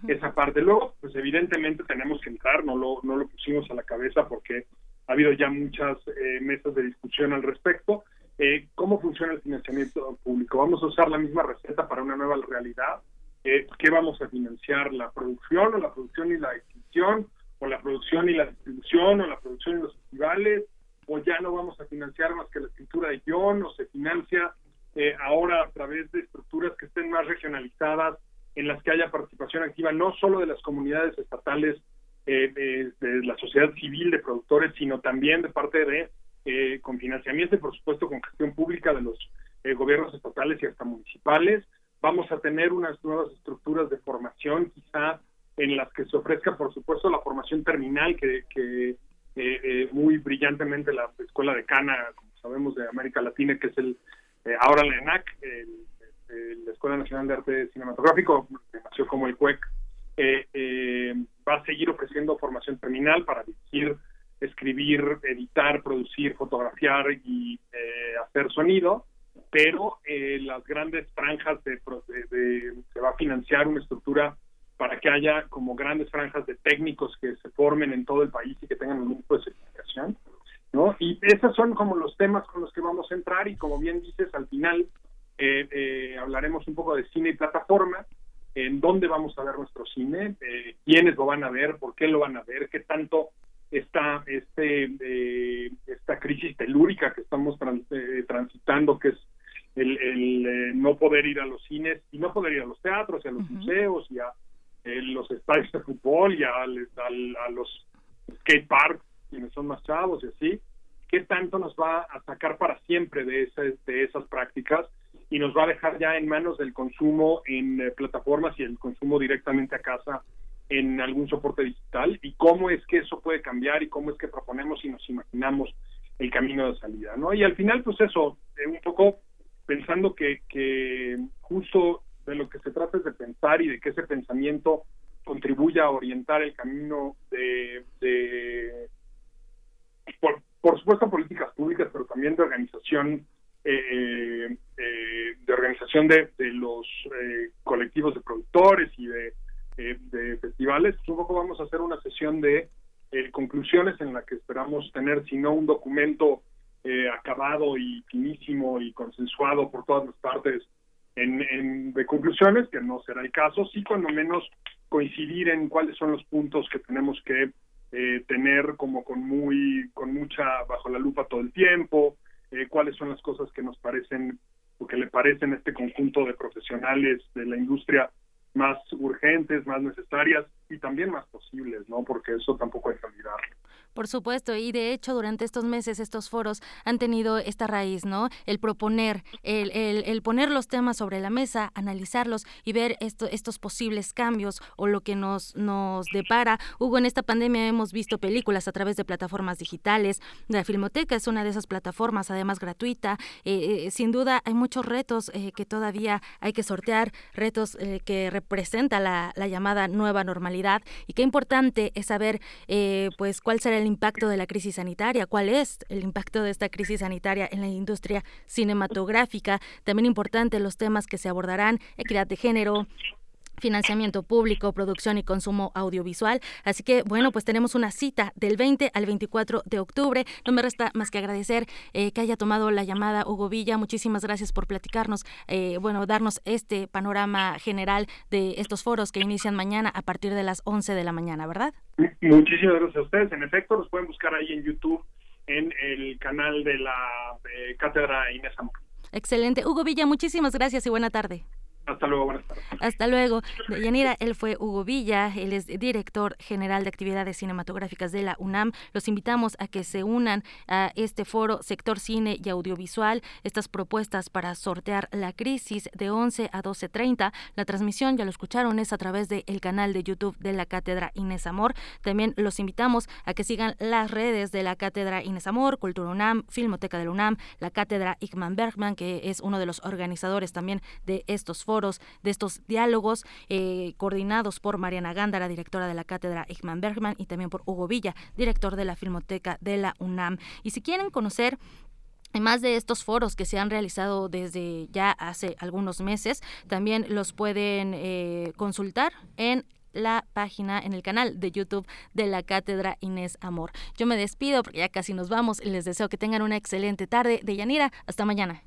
esa parte. Luego, pues evidentemente tenemos que entrar, no lo, no lo pusimos a la cabeza porque ha habido ya muchas mesas de discusión al respecto, eh, ¿Cómo funciona el financiamiento público? ¿Vamos a usar la misma receta para una nueva realidad? Eh, ¿Qué vamos a financiar? ¿La producción o la producción y la exhibición? ¿O la producción y la distribución? ¿O la producción y los festivales? ¿O ya no vamos a financiar más que la escritura de guion? ¿O se financia eh, ahora a través de estructuras que estén más regionalizadas, en las que haya participación activa no solo de las comunidades estatales, de la sociedad civil, de productores, sino también de parte de eh, con financiamiento y por supuesto con gestión pública de los eh, gobiernos estatales y hasta municipales. Vamos a tener unas nuevas estructuras de formación, quizá en las que se ofrezca, por supuesto, la formación terminal que, que eh, muy brillantemente la Escuela de Cana, como sabemos, de América Latina, que es el ahora la ENAC, la Escuela Nacional de Arte Cinematográfico, que nació como el CUEC, va a seguir ofreciendo formación terminal para dirigir escribir, editar, producir, fotografiar y eh, hacer sonido, pero eh, las grandes franjas de, se va a financiar una estructura para que haya como grandes franjas de técnicos que se formen en todo el país y que tengan un grupo de certificación, ¿no? Y esos son como los temas con los que vamos a entrar y como bien dices, al final eh, hablaremos un poco de cine y plataforma, en dónde vamos a ver nuestro cine, quiénes lo van a ver, por qué lo van a ver, qué tanto esta, este, eh, esta crisis telúrica que estamos eh, transitando, que es el, eh, no poder ir a los cines y no poder ir a los teatros y a los museos y a los estadios de fútbol y a, a, los skate parks, quienes son más chavos y así, ¿qué tanto nos va a sacar para siempre de, esas, de esas prácticas? Y nos va a dejar ya en manos del consumo en plataformas y el consumo directamente a casa en algún soporte digital y cómo es que eso puede cambiar y cómo es que proponemos y nos imaginamos el camino de salida, ¿no? Y al final, pues eso, eh, un poco pensando que, que justo de lo que se trata es de pensar y de que ese pensamiento contribuya a orientar el camino de, de por, por supuesto, políticas públicas, pero también de organización eh, de organización de, los colectivos de productores y de, de festivales, pues un poco vamos a hacer una sesión de conclusiones en la que esperamos tener, si no un documento acabado y finísimo y consensuado por todas las partes en, de conclusiones, que no será el caso, sí cuando menos coincidir en cuáles son los puntos que tenemos que eh, tener como con muy con mucha bajo la lupa todo el tiempo eh, cuáles son las cosas que nos parecen o que le parecen a este conjunto de profesionales de la industria más urgentes más necesarias y también más posibles no porque eso tampoco hay que olvidarlo por supuesto, y de hecho durante estos meses estos foros han tenido esta raíz, ¿no? El proponer, el, el, poner los temas sobre la mesa, analizarlos y ver esto, estos posibles cambios o lo que nos, nos depara. Hugo, en esta pandemia hemos visto películas a través de plataformas digitales. La Filmoteca es una de esas plataformas, además gratuita. Eh, eh, sin duda hay muchos retos eh, que todavía hay que sortear, retos que representa la, la, llamada nueva normalidad. Y qué importante es saber, pues, cuál será el impacto de la crisis sanitaria, cuál es el impacto de esta crisis sanitaria en la industria cinematográfica. También importante los temas que se abordarán, equidad de género, financiamiento público, producción y consumo audiovisual. Así que, bueno, pues tenemos una cita del 20 al 24 de octubre. No me resta más que agradecer eh, que haya tomado la llamada Hugo Villa. Muchísimas gracias por platicarnos, eh, bueno, darnos este panorama general de estos foros que inician mañana a partir de las 11 de la mañana, ¿verdad? Muchísimas gracias a ustedes. En efecto, los pueden buscar ahí en YouTube, en el canal de la Cátedra Inés Amor. Excelente. Hugo Villa, muchísimas gracias y buena tarde. Hasta luego, buenas tardes. Hasta luego. Yanira, él fue Hugo Villa, él es director general de actividades cinematográficas de la UNAM. Los invitamos a que se unan a este foro Sector Cine y Audiovisual, estas propuestas para sortear la crisis de 11 a 12.30. La transmisión, ya lo escucharon, es a través del canal de YouTube de la Cátedra Inés Amor. También los invitamos a que sigan las redes de la Cátedra Inés Amor, Cultura UNAM, Filmoteca de la UNAM, la Cátedra Igman Bergman, que es uno de los organizadores también de estos foros de estos diálogos eh, coordinados por Mariana Gándara, directora de la cátedra Igman Bergman, y también por Hugo Villa, director de la Filmoteca de la UNAM. Y si quieren conocer más de estos foros que se han realizado desde ya hace algunos meses, también los pueden eh, consultar en la página en el canal de YouTube de la Cátedra Inés Amor. Yo me despido porque ya casi nos vamos y les deseo que tengan una excelente tarde de Yanira. Hasta mañana.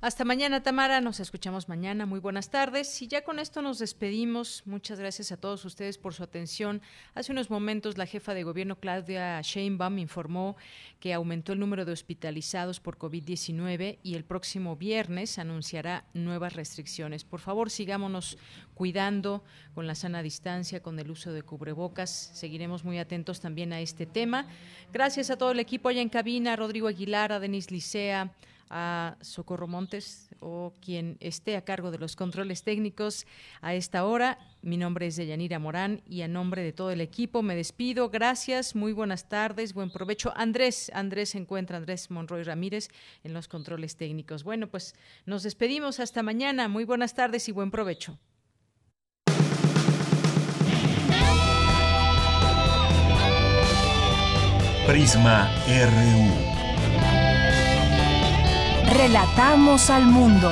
Hasta mañana, Tamara. Nos escuchamos mañana. Muy buenas tardes. Y ya con esto nos despedimos. Muchas gracias a todos ustedes por su atención. Hace unos momentos la jefa de gobierno, Claudia Sheinbaum, informó que aumentó el número de hospitalizados por COVID-19 y el próximo viernes anunciará nuevas restricciones. Por favor, sigámonos cuidando con la sana distancia, con el uso de cubrebocas. Seguiremos muy atentos también a este tema. Gracias a todo el equipo allá en cabina, Rodrigo Aguilar, a Denis Licea a Socorro Montes o quien esté a cargo de los controles técnicos a esta hora. Mi nombre es Deyanira Morán y a nombre de todo el equipo me despido. Gracias, muy buenas tardes, buen provecho. Andrés, Andrés se encuentra, Andrés Monroy Ramírez en los controles técnicos. Bueno, pues nos despedimos hasta mañana. Muy buenas tardes y buen provecho. Prisma RU. Relatamos al mundo.